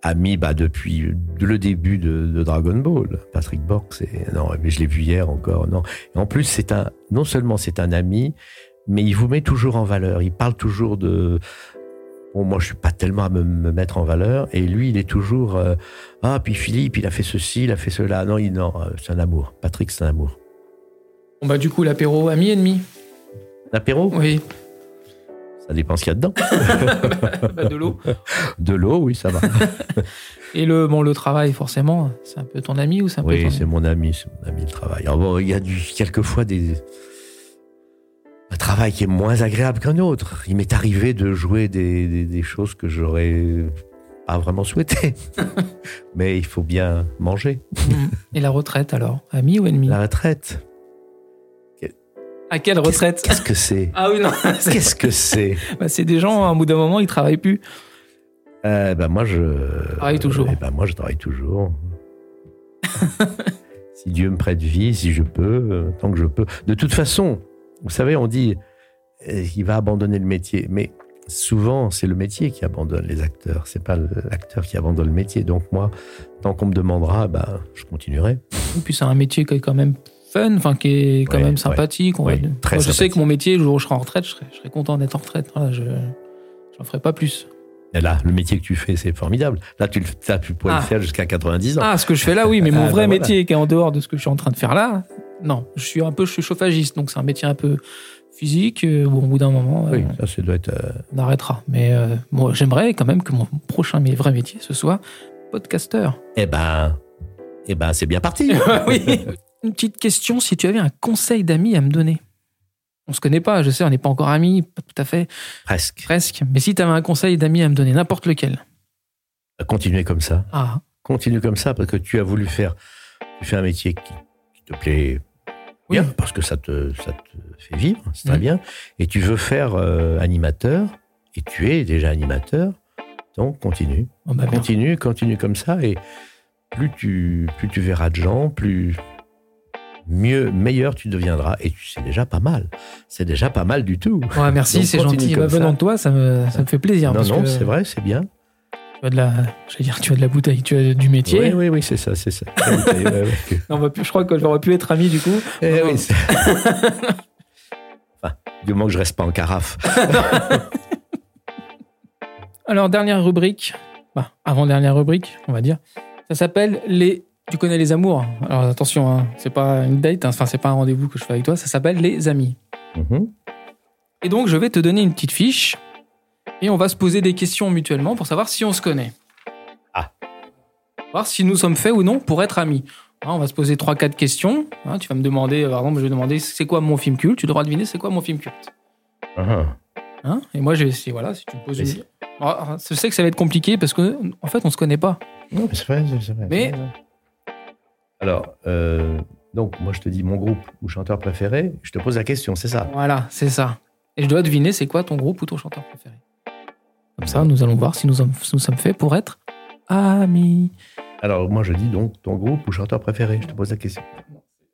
Speaker 1: Ami, bah, depuis le début de, de Dragon Ball. Patrick Borg, c'est, non, mais je l'ai vu hier encore, non. Et en plus, c'est un, non seulement c'est un ami, mais il vous met toujours en valeur. Il parle toujours de, bon, moi, je suis pas tellement à me, me mettre en valeur, et lui, il est toujours, euh, ah, puis Philippe, il a fait ceci, il a fait cela. Non, il, non, euh, c'est un amour. Patrick, c'est un amour.
Speaker 2: Bon bah du coup l'apéro, ami, ennemi
Speaker 1: L'apéro,
Speaker 2: Oui.
Speaker 1: ça dépend ce qu'il y a dedans.
Speaker 2: Bah, de l'eau.
Speaker 1: De l'eau, oui, ça va.
Speaker 2: Et le, bon, le travail, forcément, c'est un peu ton ami ou c'est un peu
Speaker 1: Oui,
Speaker 2: ton...
Speaker 1: c'est mon ami, c'est mon ami le travail. Alors bon, il y a du, quelquefois des, un travail qui est moins agréable qu'un autre. Il m'est arrivé de jouer des, des, des choses que j'aurais pas vraiment souhaité. Mais il faut bien manger.
Speaker 2: Et la retraite alors? Ami ou ennemi
Speaker 1: La retraite,
Speaker 2: À quelle retraite?
Speaker 1: Qu'est-ce que c'est?
Speaker 2: Ah oui, non. c'est-
Speaker 1: Qu'est-ce que c'est?
Speaker 2: Bah, c'est des gens, à un bout d'un moment, ils travaillent plus.
Speaker 1: euh, ben moi je
Speaker 2: Travaille toujours.
Speaker 1: eh ben moi je travaille toujours. si Dieu me prête vie, si je peux, euh, tant que je peux. De toute façon, vous savez, on dit euh, il va abandonner le métier, mais souvent c'est le métier qui abandonne les acteurs. C'est pas l'acteur qui abandonne le métier. Donc moi, tant qu'on me demandera, ben je continuerai.
Speaker 2: Et puis c'est un métier qui est quand même fun, enfin qui est quand
Speaker 1: Ouais,
Speaker 2: même sympathique.
Speaker 1: Ouais, très
Speaker 2: je sais que mon métier, le jour où je serai en retraite, je serai, je serai content d'être en retraite. Voilà, je n'en ferai pas plus.
Speaker 1: Et là, le métier que tu fais, c'est formidable. Là, tu, ça, tu pourrais
Speaker 2: Ah.
Speaker 1: le faire jusqu'à 90 ans.
Speaker 2: Ah, ce que je fais là, oui, mais mon
Speaker 1: Ah,
Speaker 2: vrai
Speaker 1: bah, voilà.
Speaker 2: métier qui est en dehors de ce que je suis en train de faire là, non. Je suis un peu, je suis chauffagiste, donc c'est un métier un peu physique. euh, où au bout d'un moment, euh,
Speaker 1: ça, ça doit être. euh,
Speaker 2: on arrêtera. Mais euh, moi, j'aimerais quand même que mon prochain mais vrai métier, ce soit podcasteur.
Speaker 1: Eh ben, eh ben, c'est bien parti.
Speaker 2: oui. Une petite question, si tu avais un conseil d'amis à me donner. On se connaît pas, je sais, on n'est pas encore amis, pas tout à fait,
Speaker 1: Presque.
Speaker 2: presque. Mais si tu avais un conseil d'amis à me donner, n'importe lequel.
Speaker 1: Continuez comme ça.
Speaker 2: Ah,
Speaker 1: Continue comme ça parce que tu as voulu faire. Tu fais un métier qui, qui te plaît
Speaker 2: Oui.
Speaker 1: bien parce que ça te, ça te fait vivre, c'est très
Speaker 2: Mhm.
Speaker 1: bien. Et tu veux faire euh, animateur et tu es déjà animateur. Donc continue.
Speaker 2: bon, bah, bien.
Speaker 1: Continue, continue comme ça et plus tu, plus tu verras de gens, plus mieux, meilleur tu deviendras. Et tu c'est déjà pas mal. C'est déjà pas mal du tout.
Speaker 2: Ouais, merci, c'est gentil. venant de toi, ça me, ça me fait plaisir.
Speaker 1: non,
Speaker 2: parce
Speaker 1: non,
Speaker 2: que
Speaker 1: c'est vrai, c'est bien.
Speaker 2: Tu as de la, dire, tu as de la bouteille, tu as du métier.
Speaker 1: Oui, oui, oui, c'est ça, c'est ça. Ouais, ouais.
Speaker 2: Je crois que j'aurais pu être ami du coup.
Speaker 1: Eh oui, Du moment que je reste pas en carafe.
Speaker 2: Alors, dernière rubrique, bah, avant-dernière rubrique, on va dire. Ça s'appelle les. Tu connais les amours Alors attention, hein, c'est pas une date, hein, enfin, c'est pas un rendez-vous que je fais avec toi, ça s'appelle les amis.
Speaker 1: Mhm.
Speaker 2: Et donc, je vais te donner une petite fiche et on va se poser des questions mutuellement pour savoir si on se connaît.
Speaker 1: Ah.
Speaker 2: Voir si nous sommes faits ou non pour être amis. Hein, on va se poser 3-4 questions. Hein, tu vas me demander, par exemple, je vais demander c'est quoi mon film culte? Tu devras deviner c'est quoi mon film culte.
Speaker 1: Ah.
Speaker 2: Hein et moi, je vais essayer, voilà, si tu me poses une. Je sais que ça va être compliqué parce que, en fait, on se connaît pas.
Speaker 1: Non, mais c'est vrai, c'est vrai.
Speaker 2: Mais-
Speaker 1: Alors, euh, donc, moi, je te dis mon groupe ou chanteur préféré. Je te pose la question, c'est ça?
Speaker 2: Voilà, c'est ça. Et je dois deviner c'est quoi ton groupe ou ton chanteur préféré? Comme ça, nous allons voir si nous, sommes- nous sommes faits pour être amis.
Speaker 1: Alors, moi, je dis donc ton groupe ou chanteur préféré? Je te pose la question.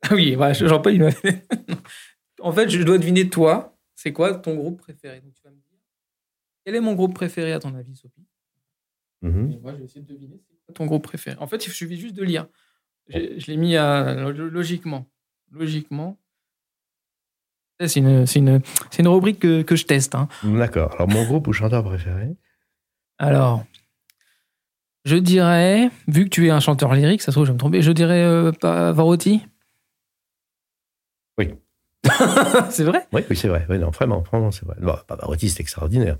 Speaker 2: Ah oui, voilà, Jean-Paul, il m'a fait. en fait, je dois deviner toi, c'est quoi ton groupe préféré? Donc, tu vas me dire, quel est mon groupe préféré à ton avis, Sophie?
Speaker 1: Mhm.
Speaker 2: Et moi, je vais essayer de deviner c'est quoi ton groupe préféré? En fait, il suffit juste de lire. J'ai- Je l'ai mis à, lo- logiquement. Logiquement. C'est une, une, une rubrique que, que je teste. hein.
Speaker 1: D'accord. Alors, mon groupe ou chanteur préféré?
Speaker 2: Alors, je dirais, vu que tu es un chanteur lyrique, ça se trouve, je vais me tromper, je dirais euh, Pavarotti.
Speaker 1: Oui.
Speaker 2: c'est vrai?
Speaker 1: Oui, oui, c'est vrai. Oui, non, vraiment, vraiment, c'est vrai. Bon, Pavarotti, c'est extraordinaire.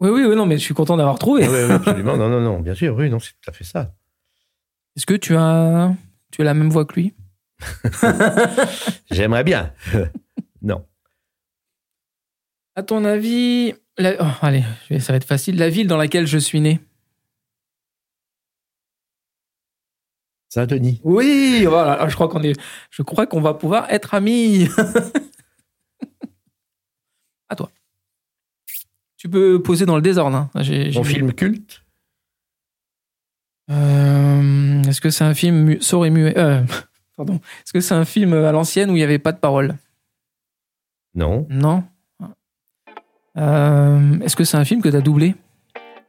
Speaker 2: Oui, oui, oui, non, mais je suis content d'avoir trouvé.
Speaker 1: Oui, oui, absolument. Non, non, non, bien sûr. Oui, non, c'est tout à fait ça.
Speaker 2: Est-ce que tu as, tu as la même voix que lui?
Speaker 1: J'aimerais bien. Non.
Speaker 2: À ton avis, la- oh, allez, ça va être facile. La ville dans laquelle je suis né.
Speaker 1: Saint-Denis.
Speaker 2: Oui, voilà. Ah, Je crois qu'on est, je crois qu'on va pouvoir être amis. à toi. Tu peux poser dans le désordre. hein. J'ai-
Speaker 1: Mon
Speaker 2: mis-
Speaker 1: film culte?
Speaker 2: Euh, Est-ce que c'est un film mu- sourd et muet euh, Pardon. Est-ce que c'est un film à l'ancienne où il n'y avait pas de parole
Speaker 1: Non.
Speaker 2: Non. Euh, Est-ce que c'est un film que tu as doublé?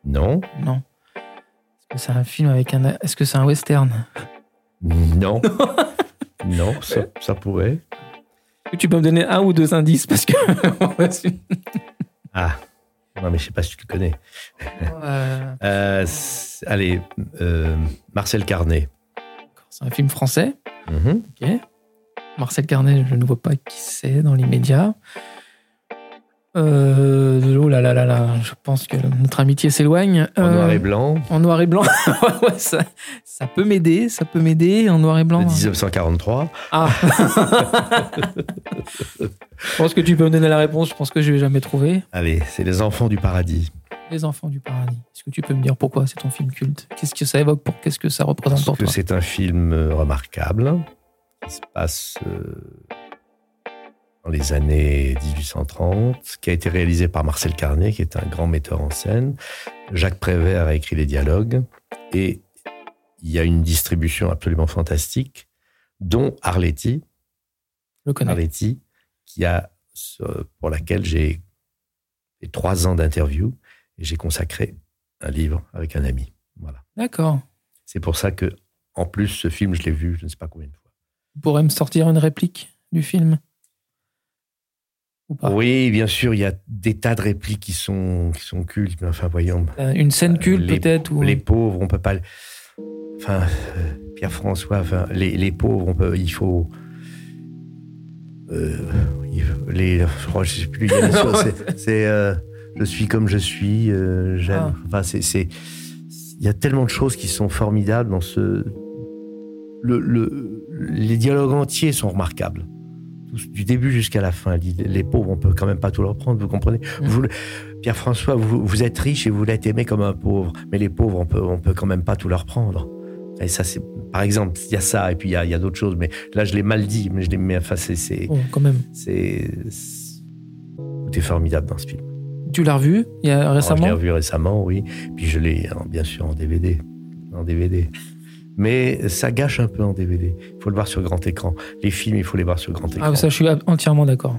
Speaker 1: Non.
Speaker 2: Non. Est-ce que c'est un film avec un. Est-ce que c'est un western?
Speaker 1: Non. non, ça, ça pourrait.
Speaker 2: Tu peux me donner un ou deux indices? Parce que.
Speaker 1: Ah. Non, mais je sais pas si tu le connais.
Speaker 2: Euh,
Speaker 1: Euh, allez, euh, Marcel Carnet.
Speaker 2: c'est un film français.
Speaker 1: Mhm.
Speaker 2: Ok. Marcel Carnet, je ne vois pas qui c'est dans l'immédiat. Euh, oh là là là là, je pense que notre amitié s'éloigne.
Speaker 1: En
Speaker 2: Euh,
Speaker 1: noir et blanc,
Speaker 2: En noir et blanc, Ouais, ça, ça peut m'aider, ça peut m'aider en noir et blanc.
Speaker 1: de 1943.
Speaker 2: Ah Je pense que tu peux me donner la réponse, je pense que je vais jamais trouver.
Speaker 1: Allez, c'est Les Enfants du Paradis.
Speaker 2: Les enfants du paradis. Est-ce que tu peux me dire pourquoi c'est ton film culte? Qu'est-ce que ça évoque pour Qu'est-ce que ça représente
Speaker 1: Parce
Speaker 2: pour
Speaker 1: que
Speaker 2: toi?
Speaker 1: c'est un film euh, remarquable qui se passe euh, dans les années 1830, qui a été réalisé par Marcel Carnet, qui est un grand metteur en scène. Jacques Prévert a écrit les dialogues et il y a une distribution absolument fantastique, dont Arletty,
Speaker 2: le connais.
Speaker 1: Arletty, qui a, pour laquelle j'ai fait trois ans d'interview et j'ai consacré un livre avec un ami. Voilà.
Speaker 2: D'accord.
Speaker 1: C'est pour ça que, en plus, ce film, je l'ai vu je ne sais pas combien de fois.
Speaker 2: Tu pourrais me sortir une réplique du film Ou pas?
Speaker 1: Oui, bien sûr, il y a des tas de répliques qui sont, qui sont cultes, enfin, voyons.
Speaker 2: Euh, Une scène culte
Speaker 1: les-
Speaker 2: peut-être ou...
Speaker 1: Les pauvres, on peut pas. Enfin, euh, Pierre-François, enfin, les, les pauvres, on peut, il faut. euh, les, je sais plus. c'est- euh, je suis comme je suis, euh, j'aime.
Speaker 2: Ah.
Speaker 1: Enfin, c'est. c'est- Il y a tellement de choses qui sont formidables dans ce. Le, le- les dialogues entiers sont remarquables. Du début jusqu'à la fin. Les, pauvres, on peut quand même pas tout leur prendre, vous comprenez?
Speaker 2: Mm.
Speaker 1: Vous- Pierre-François, vous, vous êtes riche et vous l'êtes aimé comme un pauvre. Mais les pauvres, on peut, on peut quand même pas tout leur prendre. Et ça, c'est, par exemple, il y a ça, et puis il y a, il y a d'autres choses. Mais là, je l'ai mal dit, mais je l'ai, mais enfin, c'est, c'est,
Speaker 2: Bon, quand même.
Speaker 1: c'est, tout est formidable dans ce film.
Speaker 2: Tu l'as revu il y a
Speaker 1: Alors, je
Speaker 2: récemment?
Speaker 1: l'ai revu récemment, oui. Puis je l'ai, en- bien sûr, en DVD. En DVD. Mais ça gâche un peu en DVD. Il faut le voir sur grand écran. Les films, il faut les voir sur grand écran.
Speaker 2: Ah, ça, je suis entièrement d'accord.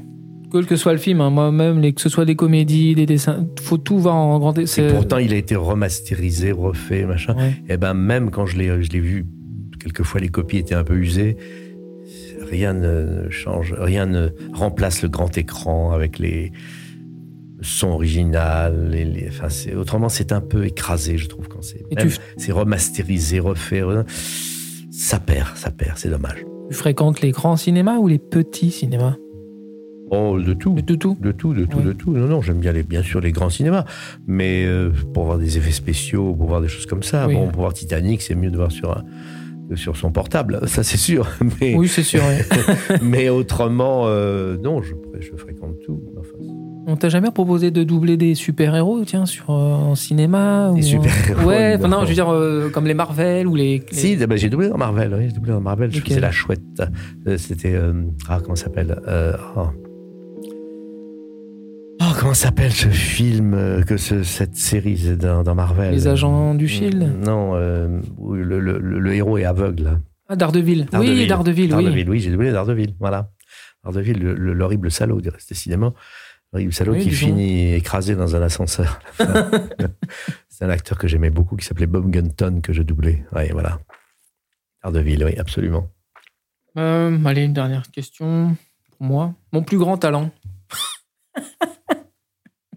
Speaker 2: Quel que soit le film, hein, moi-même, que ce soit des comédies, des dessins, faut tout voir en grand.
Speaker 1: et
Speaker 2: c'est-
Speaker 1: pourtant, il a été remasterisé, refait, machin.
Speaker 2: Ouais.
Speaker 1: Et ben même quand je l'ai je l'ai vu, quelquefois les copies étaient un peu usées. rien ne change, rien ne remplace le grand écran avec les le son original. Les- enfin, autrement, c'est un peu écrasé, je trouve, quand c'est
Speaker 2: tu-
Speaker 1: remasterisé, refait. re- Ça perd, ça perd, c'est dommage.
Speaker 2: Tu fréquentes les grands cinémas ou les petits cinémas?
Speaker 1: Oh, de tout.
Speaker 2: De tout
Speaker 1: De tout, de tout,
Speaker 2: Oui.
Speaker 1: de tout. Non, non, j'aime bien les, bien sûr les grands cinémas, mais euh, pour voir des effets spéciaux, pour voir des choses comme ça,
Speaker 2: Oui.
Speaker 1: bon, pour voir Titanic, c'est mieux de voir sur un, sur son portable, ça c'est sûr. Mais,
Speaker 2: Oui, c'est sûr. oui.
Speaker 1: mais autrement, euh, non, je, je fréquente tout. Enfin,
Speaker 2: On t'a jamais proposé de doubler des super-héros, tiens, sur, euh, en cinéma
Speaker 1: Des
Speaker 2: ou-
Speaker 1: super-héros,
Speaker 2: Ouais, enfin, non, je veux dire, euh, comme les Marvel ou les. les-
Speaker 1: Si, ben, j'ai doublé dans Marvel, oui, j'ai doublé dans Marvel, je faisais la chouette. Euh, C'était, ah, comment ça s'appelle oh. Oh, comment s'appelle ce film, que ce- cette série dans, dans Marvel?
Speaker 2: Les agents du Shield?
Speaker 1: Non, euh, le, le- le- le héros est aveugle.
Speaker 2: Ah, Daredevil. Oui, Daredevil, oui.
Speaker 1: Daredevil, oui, j'ai doublé Daredevil, voilà. Le- l'horrible salaud, décidément. Salaud
Speaker 2: Oui,
Speaker 1: qui
Speaker 2: disons.
Speaker 1: finit écrasé dans un ascenseur. C'est un acteur que j'aimais beaucoup qui s'appelait Bob Gunton que je doublais. Oui, voilà. Daredevil, oui, absolument.
Speaker 2: Euh, allez, une dernière question pour moi. Mon plus grand talent.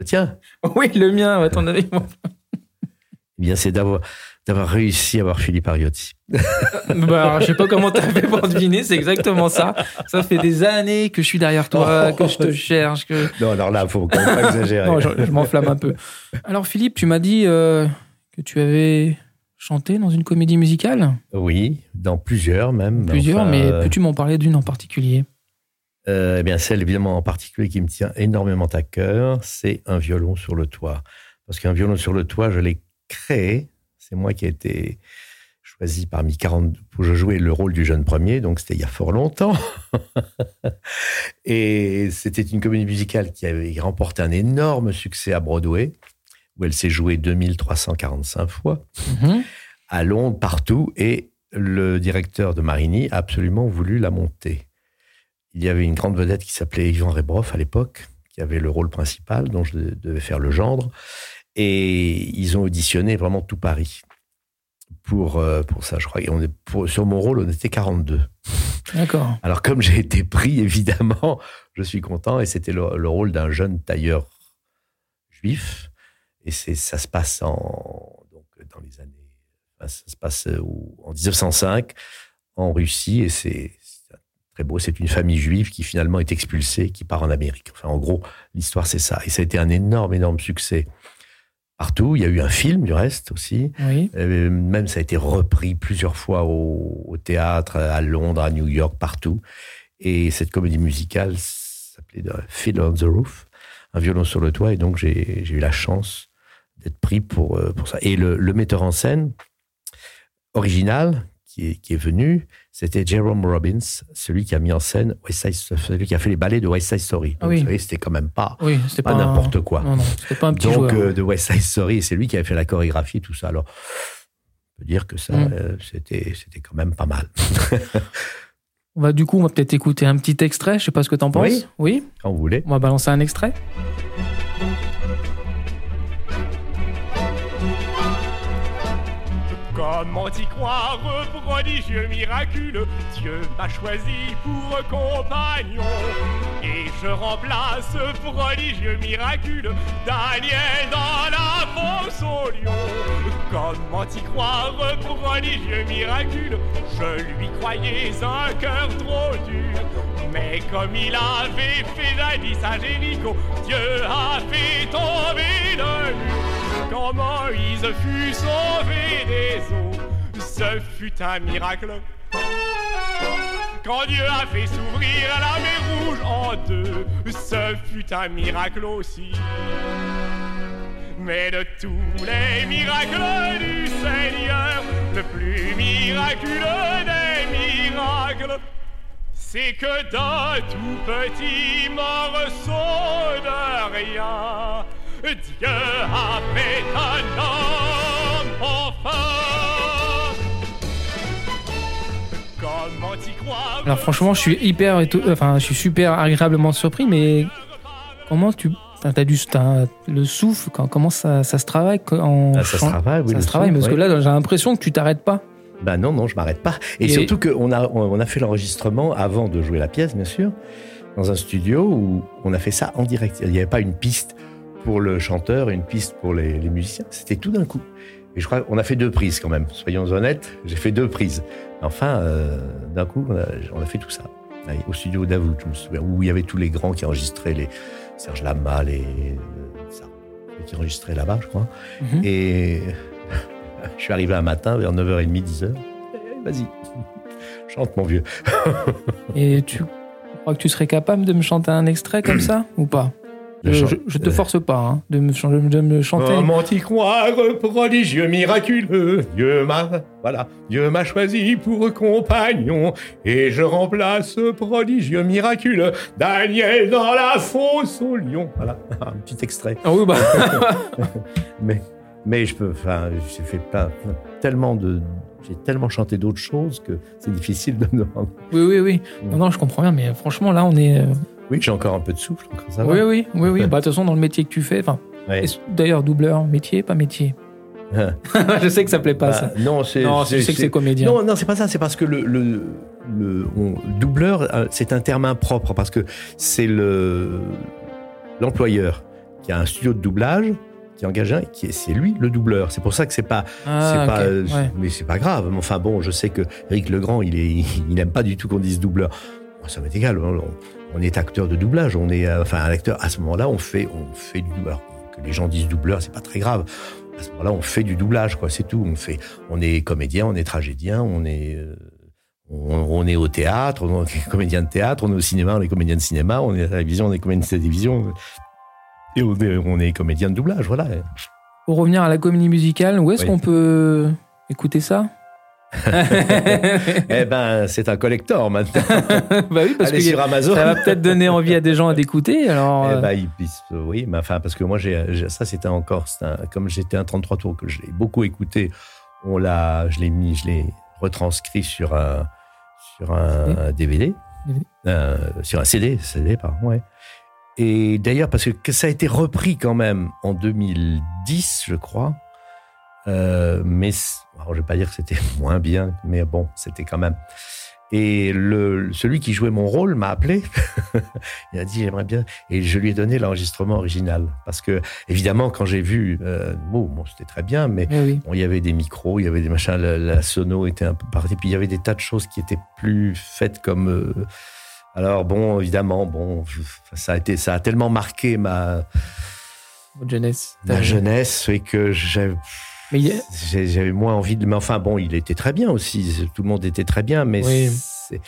Speaker 1: Tiens,
Speaker 2: Oui, le mien, à ton avis.
Speaker 1: eh bien, c'est d'avoir d'avoir réussi à avoir Philippe Ariotti.
Speaker 2: bah, alors, je sais pas comment t'as fait pour deviner, c'est exactement ça. Ça fait des années que je suis derrière toi,
Speaker 1: Oh.
Speaker 2: que je te cherche, que.
Speaker 1: Non, alors là, il faut quand même pas exagérer.
Speaker 2: Non, je, je m'enflamme un peu. Alors, Philippe, tu m'as dit euh, que tu avais chanté dans une comédie musicale?
Speaker 1: Oui, dans plusieurs même.
Speaker 2: Plusieurs,
Speaker 1: Enfin,
Speaker 2: mais
Speaker 1: euh,
Speaker 2: peux-tu m'en parler d'une en particulier?
Speaker 1: Euh, eh bien, celle évidemment en particulier qui me tient énormément à cœur, c'est un violon sur le toit. Parce qu'un violon sur le toit, je l'ai créé. C'est moi qui ai été choisi parmi 40 pour jouer le rôle du jeune premier, donc c'était il y a fort longtemps. Et c'était une comédie musicale qui avait remporté un énorme succès à Broadway, où elle s'est jouée 2345 fois
Speaker 2: Mhm.
Speaker 1: à Londres, partout, et le directeur de Marigny a absolument voulu la monter. Il y avait une grande vedette qui s'appelait Yvan Rebroff à l'époque, qui avait le rôle principal, dont je devais faire le gendre, et ils ont auditionné vraiment tout Paris pour, euh, pour ça. Je crois est pour, sur mon rôle, on était 42.
Speaker 2: D'accord.
Speaker 1: Alors comme j'ai été pris, évidemment, je suis content, et c'était le, le rôle d'un jeune tailleur juif, et c'est ça se passe en donc dans les années, ça se passe euh, au- en 1905 en Russie, et c'est c'est très beau. C'est une famille juive qui finalement est expulsée, qui part en Amérique. Enfin, en gros, l'histoire c'est ça, et ça a été un énorme, énorme succès partout. Il y a eu un film du reste aussi.
Speaker 2: Oui.
Speaker 1: Euh, même ça a été repris plusieurs fois au, au théâtre, à Londres, à New York, partout. Et cette comédie musicale s'appelait Fiddle on the Roof, un violon sur le toit. Et donc j'ai j'ai eu la chance d'être pris pour, euh, pour ça. Et le, le metteur en scène original qui est, qui est venu, c'était Jerome Robbins, celui qui a mis en scène West Side, celui qui a fait les ballets de West Side Story. Donc,
Speaker 2: oui.
Speaker 1: Vous savez, c'était quand même pas,
Speaker 2: Oui,
Speaker 1: pas n'importe quoi.
Speaker 2: Non, non, c'était pas un petit
Speaker 1: Donc,
Speaker 2: joueur.
Speaker 1: euh, de West Side Story, c'est lui qui avait fait la chorégraphie, tout ça. Alors, on peut dire que ça,
Speaker 2: Mm.
Speaker 1: euh, c'était, c'était quand même pas mal.
Speaker 2: On va, du coup, on va peut-être écouter un petit extrait. Je sais pas ce que t'en penses.
Speaker 1: Oui.
Speaker 2: Oui.
Speaker 1: Quand vous voulez.
Speaker 2: On va balancer un extrait.
Speaker 4: Comment y croire, prodigieux miraculeux Dieu m'a choisi pour compagnon. Et je remplace, prodigieux miraculeux Daniel dans la fosse au lion. Comment y croire, prodigieux miraculeux Je lui croyais un cœur trop dur. Mais comme il avait fait jadis à Jéricho Dieu a fait tomber le mur. Quand Moïse fut sauvé des eaux, ce fut un miracle. Quand Dieu a fait s'ouvrir la mer rouge en deux, ce fut un miracle aussi. Mais de tous les miracles du Seigneur, le plus miraculeux des miracles, c'est que d'un tout petit morceau de rien, Dieu a fait un homme enfin.
Speaker 2: Alors franchement, je suis hyper, éto- enfin, je suis super agréablement surpris. Mais comment tu, t'as du, le souffle, quand- comment ça, ça se travaille en
Speaker 1: Ah, ça se travaille, oui.
Speaker 2: ça se travaille, parce que là, j'ai l'impression que tu t'arrêtes pas.
Speaker 1: Ben non, non, je m'arrête pas. Et,
Speaker 2: Et-
Speaker 1: surtout qu'on a, on a fait l'enregistrement avant de jouer la pièce, bien sûr, dans un studio où on a fait ça en direct. Il n'y avait pas une piste pour le chanteur et une piste pour les, les musiciens. C'était tout d'un coup. Et je crois qu'on a fait deux prises quand même. Soyons honnêtes, j'ai fait deux prises. Enfin, euh, d'un coup, on a, on a fait tout ça. Au studio Davout, je me souviens, où il y avait tous les grands qui enregistraient, les Serge Lama, les, euh, ça, qui enregistraient là-bas, je crois.
Speaker 2: Mhm.
Speaker 1: Et je suis arrivé un matin vers 9h30, 10h. Eh, Vas-y, chante mon vieux.
Speaker 2: Et tu crois que tu serais capable de me chanter un extrait comme ça ou pas? Je,
Speaker 1: chan-
Speaker 2: je- je te
Speaker 1: euh,
Speaker 2: force pas hein, de, me, de me chanter.
Speaker 1: Comment t'y croire, prodigieux, miraculeux Dieu m'a, voilà, Dieu m'a choisi pour compagnon et je remplace prodigieux, miraculeux Daniel dans la fosse au lion. Voilà, un petit extrait.
Speaker 2: Ah oui, bah.
Speaker 1: Mais, mais je peux, enfin, j'ai fait plein, plein- tellement de, j'ai tellement chanté d'autres choses que c'est difficile de me demander.
Speaker 2: oui, oui, oui. Non, non, je comprends bien, mais franchement, là, on est.
Speaker 1: Oui, j'ai encore un peu de souffle, encore ça va.
Speaker 2: Oui, oui, oui, oui. Bah, de toute façon, dans le métier que tu fais, enfin,
Speaker 1: Ouais.
Speaker 2: d'ailleurs, doubleur, métier, pas métier. je sais que ça plaît pas,
Speaker 1: Bah,
Speaker 2: ça.
Speaker 1: non, c'est,
Speaker 2: Non, je sais que c'est comédien.
Speaker 1: Non, non, c'est pas ça. C'est parce que le, le, le on- doubleur, euh, c'est un terme impropre parce que c'est le l'employeur qui a un studio de doublage qui engage un, qui est- c'est lui le doubleur. C'est pour ça que c'est pas,
Speaker 2: Ah,
Speaker 1: pas, euh,
Speaker 2: ouais.
Speaker 1: mais c'est pas grave. Enfin bon, je sais que Eric Legrand, il est, il n'aime pas du tout qu'on dise doubleur. Ça m'est égal. On, on est acteur de doublage. On est, euh, enfin, un acteur. À ce moment-là, on fait, on fait du doubleur. Que les gens disent doubleur, c'est pas très grave. À ce moment-là, on fait du doublage, quoi. C'est tout. On fait, on est comédien, on est tragédien, on est, euh, on, on est au théâtre, on est comédien de théâtre, on est au cinéma, on est comédien de cinéma, on est à la télévision, on est comédien de télévision. Et on est, on est comédien de doublage, voilà.
Speaker 2: Pour revenir à la comédie musicale, où est-ce
Speaker 1: Oui.
Speaker 2: qu'on peut écouter ça
Speaker 1: eh ben, c'est un collector maintenant.
Speaker 2: Bah oui, parce que
Speaker 1: Allez sur Amazon.
Speaker 2: ça va peut-être donner envie à des gens d'écouter. Alors,
Speaker 1: Eh
Speaker 2: euh,
Speaker 1: ben, euh, oui, mais enfin, parce que moi, j'ai, j'ai- ça, c'était encore, un- comme j'étais un 33 tours que je l'ai beaucoup écouté, on l'a, je l'ai mis, je l'ai retranscrit sur un, sur un DVD,
Speaker 2: DVD.
Speaker 1: euh, sur un CD, CD, pardon, ouais. Et d'ailleurs, parce que, que ça a été repris quand même en 2010, je crois. Euh, mais alors, je vais pas dire que c'était moins bien, mais bon, c'était quand même. Et le, celui qui jouait mon rôle m'a appelé. Il a dit j'aimerais bien et je lui ai donné l'enregistrement original parce que évidemment quand j'ai vu euh, bon, bon, c'était très bien mais
Speaker 2: oui.
Speaker 1: bon, il y avait des micros il y avait des machins la, la sono était un peu partie puis il y avait des tas de choses qui étaient plus faites comme euh, alors bon évidemment bon ça a été ça a tellement marqué ma
Speaker 2: jeunesse.
Speaker 1: ma jeunesse et que j'avais
Speaker 2: Mais
Speaker 1: J'avais moins envie de. Mais enfin, bon, il était très bien aussi. Tout le monde était très bien, mais
Speaker 2: Oui.
Speaker 1: il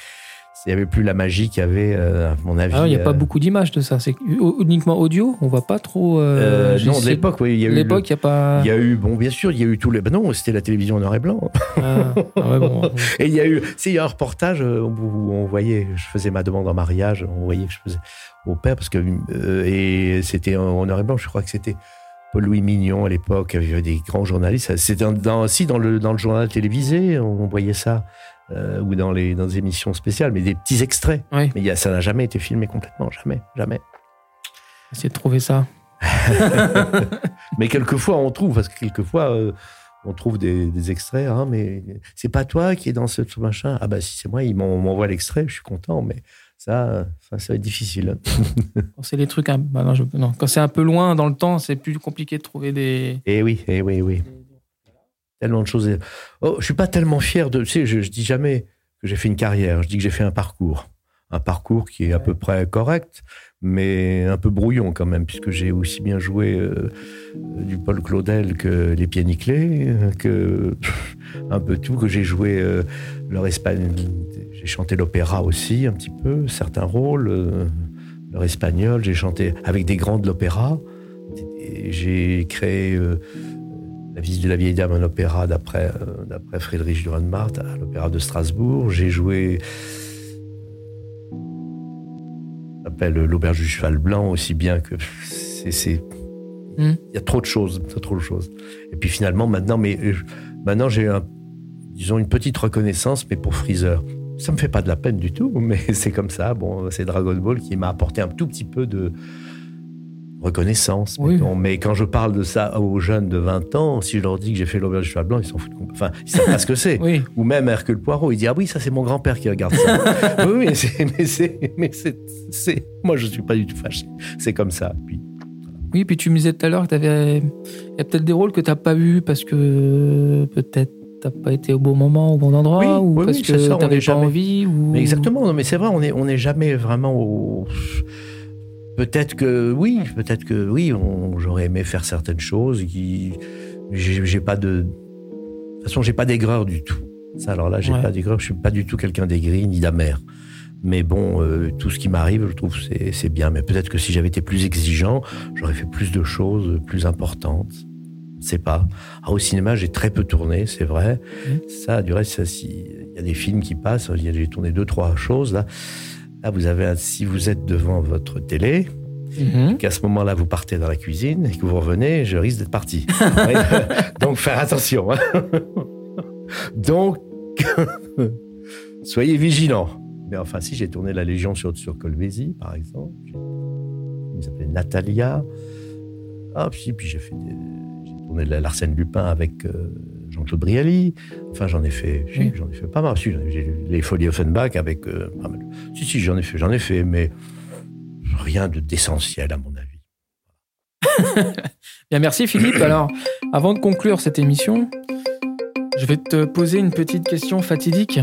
Speaker 1: n'y avait plus la magie qu'il y avait, euh, à mon avis.
Speaker 2: Ah, il n'y a pas
Speaker 1: euh,
Speaker 2: beaucoup d'images de ça. C'est uniquement audio. On voit pas trop. euh,
Speaker 1: non, de l'époque, oui. Il y a eu.
Speaker 2: L'époque, il n'y a pas.
Speaker 1: Il y a eu, bon, bien sûr, il y a eu tous les. Ben non, c'était la télévision en noir et blanc.
Speaker 2: Ah, ah ouais, bon.
Speaker 1: Et il y a eu, c'est il y a un reportage où on voyait, je faisais ma demande en mariage, on voyait que je faisais au père parce que euh, et c'était en noir et blanc. Je crois que c'était Paul-Louis Mignon à l'époque, avait des grands journalistes. C'était dans, aussi dans le dans le journal télévisé, on voyait ça euh, ou dans les dans émissions spéciales, mais des petits extraits.
Speaker 2: Oui.
Speaker 1: Mais il y a, ça n'a jamais été filmé complètement, jamais, jamais.
Speaker 2: Essayer de trouver ça.
Speaker 1: Mais quelquefois on trouve, parce que quelquefois euh, on trouve des, des extraits, hein, mais c'est pas toi qui est dans ce machin. Ah bah si c'est moi, ils m'en- m'envoient l'extrait, je suis content, mais ça, ça, ça va être difficile.
Speaker 2: Quand c'est les trucs. un- bah non, je- non. Quand c'est un peu loin dans le temps, c'est plus compliqué de trouver des.
Speaker 1: Eh oui, eh oui, oui. Tellement de choses. Oh, je suis pas tellement fier de. Tu sais, je, je dis jamais que j'ai fait une carrière. Je dis que j'ai fait un parcours, un parcours qui est à peu près correct, mais un peu brouillon quand même, puisque j'ai aussi bien joué euh, du Paul Claudel que les Pieds Nickelés, euh, que un peu tout, que j'ai joué euh, leur espagnol. J'ai chanté l'opéra aussi un petit peu, certains rôles. euh, leur espagnol, j'ai chanté avec des grands de l'opéra. J'ai créé la visite de la vieille dame, un opéra d'après d'après Friedrich Dürrenmatt à l'opéra de Strasbourg. J'ai joué l'auberge du cheval blanc aussi bien que c'est c'est-
Speaker 2: Hmm.
Speaker 1: il y a trop de choses, trop de choses. Et puis finalement maintenant mais euh, maintenant j'ai un disons une petite reconnaissance mais pour Freezer. Ça me fait pas de la peine du tout, mais c'est comme ça. Bon, c'est Dragon Ball qui m'a apporté un tout petit peu de reconnaissance.
Speaker 2: Oui.
Speaker 1: Mais quand je parle de ça aux jeunes de 20 ans, si je leur dis que j'ai fait l'auberge du cheval blanc, ils s'en foutent. Enfin, ils savent pas ce que c'est.
Speaker 2: Oui.
Speaker 1: Ou même Hercule Poirot, il dit ah oui ça c'est mon grand-père qui regarde ça. oui mais c'est mais c'est mais c'est c'est moi je suis pas du tout fâché. C'est comme ça. Puis
Speaker 2: Oui, puis tu me disais tout à l'heure que. Il y a peut-être des rôles que t'as pas vus parce que peut-être t'as pas été au bon moment, au bon endroit,
Speaker 1: Oui,
Speaker 2: ou
Speaker 1: oui,
Speaker 2: parce
Speaker 1: oui,
Speaker 2: que t'avais pas
Speaker 1: jamais-
Speaker 2: envie, ou.
Speaker 1: Mais exactement, non, mais c'est vrai, on n'est on est jamais vraiment au. Peut-être que oui, peut-être que oui, j'aurais aimé faire certaines choses. J'ai pas de. De toute façon, j'ai pas d'aigreur du tout. Ça, alors là, j'ai
Speaker 2: Ouais.
Speaker 1: pas d'aigreur. Je suis pas du tout quelqu'un d'aigri ni d'amer. Mais bon, euh, tout ce qui m'arrive, je trouve c'est bien. Mais peut-être que si j'avais été plus exigeant, j'aurais fait plus de choses plus importantes. C'est pas. Ah, au cinéma, j'ai très peu tourné, c'est vrai. Ça, du reste, ça, si il y a des films qui passent, il j'ai tourné deux trois choses là. Là, vous avez, un- si vous êtes devant votre télé,
Speaker 2: Mhm.
Speaker 1: qu'à ce moment-là, vous partez dans la cuisine et que vous revenez, je risque d'être parti. Donc, faire attention. hein. Donc, soyez vigilants. Mais enfin, si j'ai tourné La Légion sur, sur Colvézi, par exemple, il s'appelait Natalia. Ah, puis, puis j'ai fait des- j'ai tourné la- l'Arsène Lupin avec euh, Jean-Claude Brialy. Enfin, j'en ai fait,
Speaker 2: Oui.
Speaker 1: j'en ai fait pas mal. Si, j'ai les Folies Offenbach avec euh, pas mal. Si, si, j'en ai fait, j'en ai fait, mais rien de d'essentiel à mon avis.
Speaker 2: Bien, merci Philippe. Alors, avant de conclure cette émission, je vais te poser une petite question fatidique.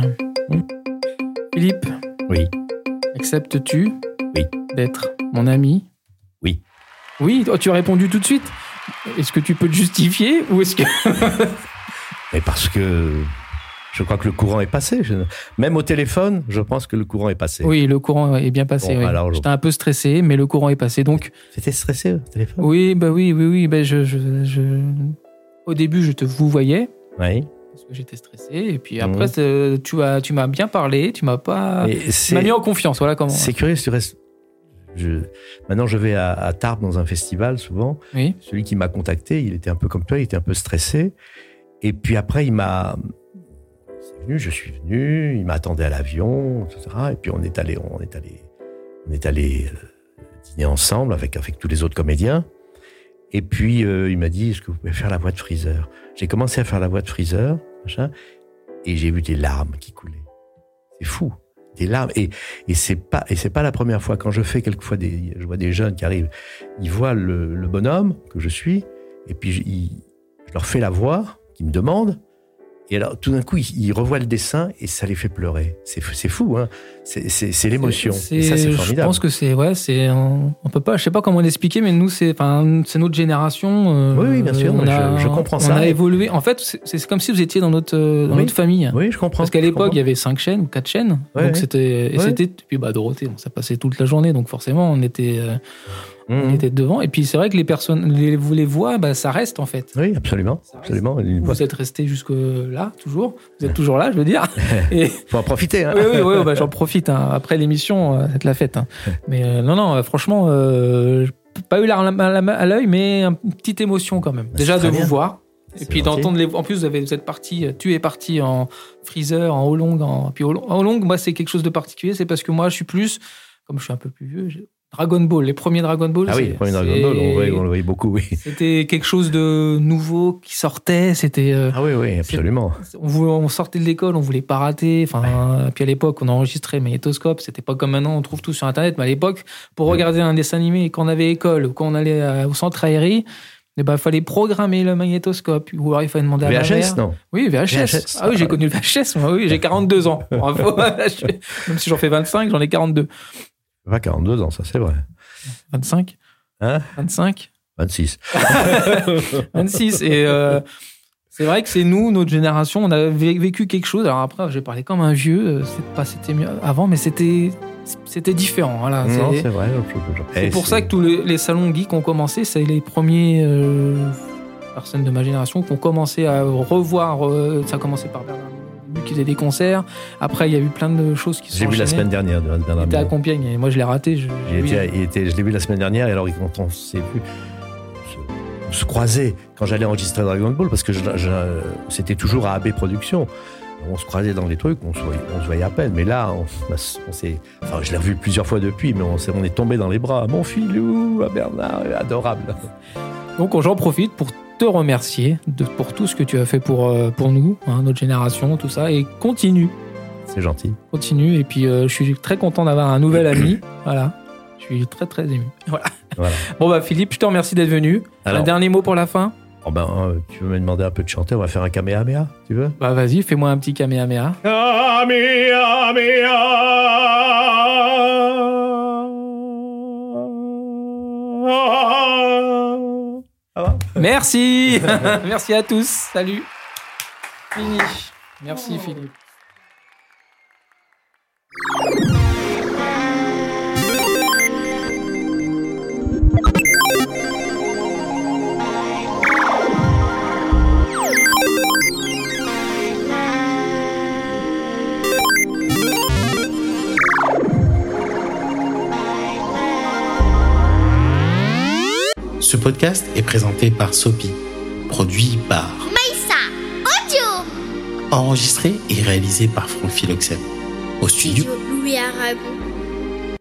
Speaker 2: Philippe,
Speaker 1: Oui.
Speaker 2: acceptes-tu
Speaker 1: Oui.
Speaker 2: d'être mon ami?
Speaker 1: Oui.
Speaker 2: Oui, oh, tu as répondu tout de suite. Est-ce que tu peux te justifier ou est-ce que
Speaker 1: Mais parce que je crois que le courant est passé. Même au téléphone, je pense que le courant est passé.
Speaker 2: oui, le courant est bien passé.
Speaker 1: Bon,
Speaker 2: oui.
Speaker 1: alors, je-
Speaker 2: J'étais un peu stressé, mais le courant est passé. Donc,
Speaker 1: C'était stressé au téléphone?
Speaker 2: Oui, bah oui, oui, oui. Bah je, je, je- Au début, je te vous voyais
Speaker 1: Oui.
Speaker 2: parce que j'étais stressé, et puis
Speaker 1: Mhm.
Speaker 2: après, tu as, tu m'as bien parlé, tu m'as pas, tu m'as mis en confiance. Voilà comment.
Speaker 1: c'est curieux, tu restes. Je... Maintenant, je vais à, à Tarbes dans un festival souvent.
Speaker 2: Oui.
Speaker 1: Celui qui m'a contacté, il était un peu comme toi, il était un peu stressé. Et puis après, il m'a. C'est venu, je suis venu, il m'attendait à l'avion, etc. Et puis on est allé, on est allé, on est allé euh, dîner ensemble avec avec tous les autres comédiens. Et puis euh, il m'a dit, est-ce que vous pouvez faire la voix de Freezer? J'ai commencé à faire la voix de Freezer, machin, et j'ai vu des larmes qui coulaient. C'est fou, des larmes. Et et c'est pas pas la première fois. Quand je fais quelquefois des, je vois des jeunes qui arrivent, ils voient le, bonhomme que je suis, et puis je leur fais la voix me demandent. Et alors, tout d'un coup, ils, ils revoient le dessin et ça les fait pleurer. C'est fou- hein. C'est- l'émotion. Ça, c'est
Speaker 2: Je
Speaker 1: formidable.
Speaker 2: pense que c'est ouais, c'est on, on peut pas, je sais pas comment l'expliquer, mais nous c'est, enfin, c'est notre génération. euh,
Speaker 1: Oui, oui, bien sûr,
Speaker 2: On
Speaker 1: je-
Speaker 2: a,
Speaker 1: je comprends
Speaker 2: on
Speaker 1: ça.
Speaker 2: a évolué. En fait, c'est- comme si vous étiez dans notre euh, dans
Speaker 1: Oui.
Speaker 2: notre famille.
Speaker 1: Oui, je comprends.
Speaker 2: Parce qu'à
Speaker 1: je
Speaker 2: l'époque, il y avait cinq chaînes quatre chaînes.
Speaker 1: Ouais,
Speaker 2: donc
Speaker 1: ouais.
Speaker 2: c'était, et
Speaker 1: Ouais.
Speaker 2: c'était, puis bah Dorothée, ça passait toute la journée, donc forcément on était, euh, on
Speaker 1: Mhm.
Speaker 2: était devant. Et puis c'est vrai que les personnes, les, vous les voix, bah, ça reste en fait.
Speaker 1: Oui, absolument. Absolument.
Speaker 2: Vous êtes resté jusque là, toujours. Vous êtes toujours là, je veux dire. Et,
Speaker 1: faut en profiter. Hein.
Speaker 2: oui, oui, oui, bah, j'en profite. hein. Après l'émission, euh, c'est la fête. hein. Mais euh, non, non, euh, franchement, euh, pas eu la à l'œil, mais une petite émotion quand même.
Speaker 1: Bah,
Speaker 2: Déjà de vous voir. Et puis d'entendre les. En plus, vous, avez, vous êtes parti, tu es parti en freezer, en Holong. En... Puis Holong, moi, c'est quelque chose de particulier. C'est parce que moi, je suis plus, comme je suis un peu plus vieux, Dragon Ball, les premiers Dragon Ball.
Speaker 1: Ah oui,
Speaker 2: c'est-
Speaker 1: le premier Dragon Ball, on, voyait- on le voyait beaucoup, oui.
Speaker 2: C'était quelque chose de nouveau qui sortait. C'était. euh,
Speaker 1: Ah oui, oui, absolument.
Speaker 2: on, voulait- on sortait de l'école, on voulait pas rater. Enfin, puis à l'époque, on enregistrait magnétoscope. C'était pas comme maintenant, on trouve tout sur Internet. Mais à l'époque, pour
Speaker 1: Ouais.
Speaker 2: regarder un dessin animé, quand on avait école ou quand on allait à- au centre aéré, il ben, fallait programmer le magnétoscope. Ou alors il fallait demander à
Speaker 1: VHS,
Speaker 2: mère.
Speaker 1: non
Speaker 2: Oui, VHS.
Speaker 1: VHS.
Speaker 2: Ah oui, j'ai connu le VHS. Moi, oui, j'ai 42 ans. Bravo. Même si j'en fais 25, j'en ai 42.
Speaker 1: Pas 42 ans, ça c'est vrai.
Speaker 2: 25
Speaker 1: Hein?
Speaker 2: 25
Speaker 1: 26.
Speaker 2: 26. Et euh, c'est vrai que c'est nous, notre génération, on a vé- vécu quelque chose. Alors après, je vais parler comme un vieux. euh, C'est pas c'était mieux avant, mais c'était c'était différent. Voilà.
Speaker 1: Non,
Speaker 2: C'est-
Speaker 1: vrai.
Speaker 2: c'est pour ça que tous les, les salons geeks ont commencé. C'est les premiers euh, personnes de ma génération qui ont commencé à revoir. euh, ça a commencé par Bernard Minet, qui faisait des concerts. Après, il y a eu plein de choses qui se sont
Speaker 1: J'ai vu la semaine dernière de
Speaker 2: Il était à. Compiègne et moi je l'ai raté. Je,
Speaker 1: je l'ai vu la semaine dernière et alors quand on s'est vu, on se, croisait quand j'allais enregistrer Dragon Ball parce que c'était toujours à AB Productions. On se croisait dans les trucs, on se voyait, on se voyait à peine. Mais là, on, on s'est. Enfin, je l'ai revu plusieurs fois depuis, mais on, s'est- on est tombé dans les bras. Mon filou, à Bernard, adorable.
Speaker 2: Donc j'en profite pour te remercier de, pour tout ce que tu as fait pour, euh, pour nous, hein, notre génération, tout ça. Et continue,
Speaker 1: C'est gentil.
Speaker 2: continue. Et puis euh, je suis très content d'avoir un nouvel ami. Voilà. Je suis très très ému. Voilà.
Speaker 1: Voilà.
Speaker 2: Bon bah Philippe, je te remercie d'être venu. Un dernier mot pour la fin?
Speaker 1: Oh ben, euh, tu veux me demander un peu de chanter? On va faire un kamehameha, tu veux?
Speaker 2: Bah vas-y, fais-moi un petit kamehameha. Merci Merci à tous. Salut. Fini. Merci Philippe.
Speaker 5: Podcast est présenté par Sopi, produit par
Speaker 6: Maïssa Audio.
Speaker 5: Enregistré et réalisé par Franck Philoxène. Au studio.
Speaker 6: Studio Louis Aragon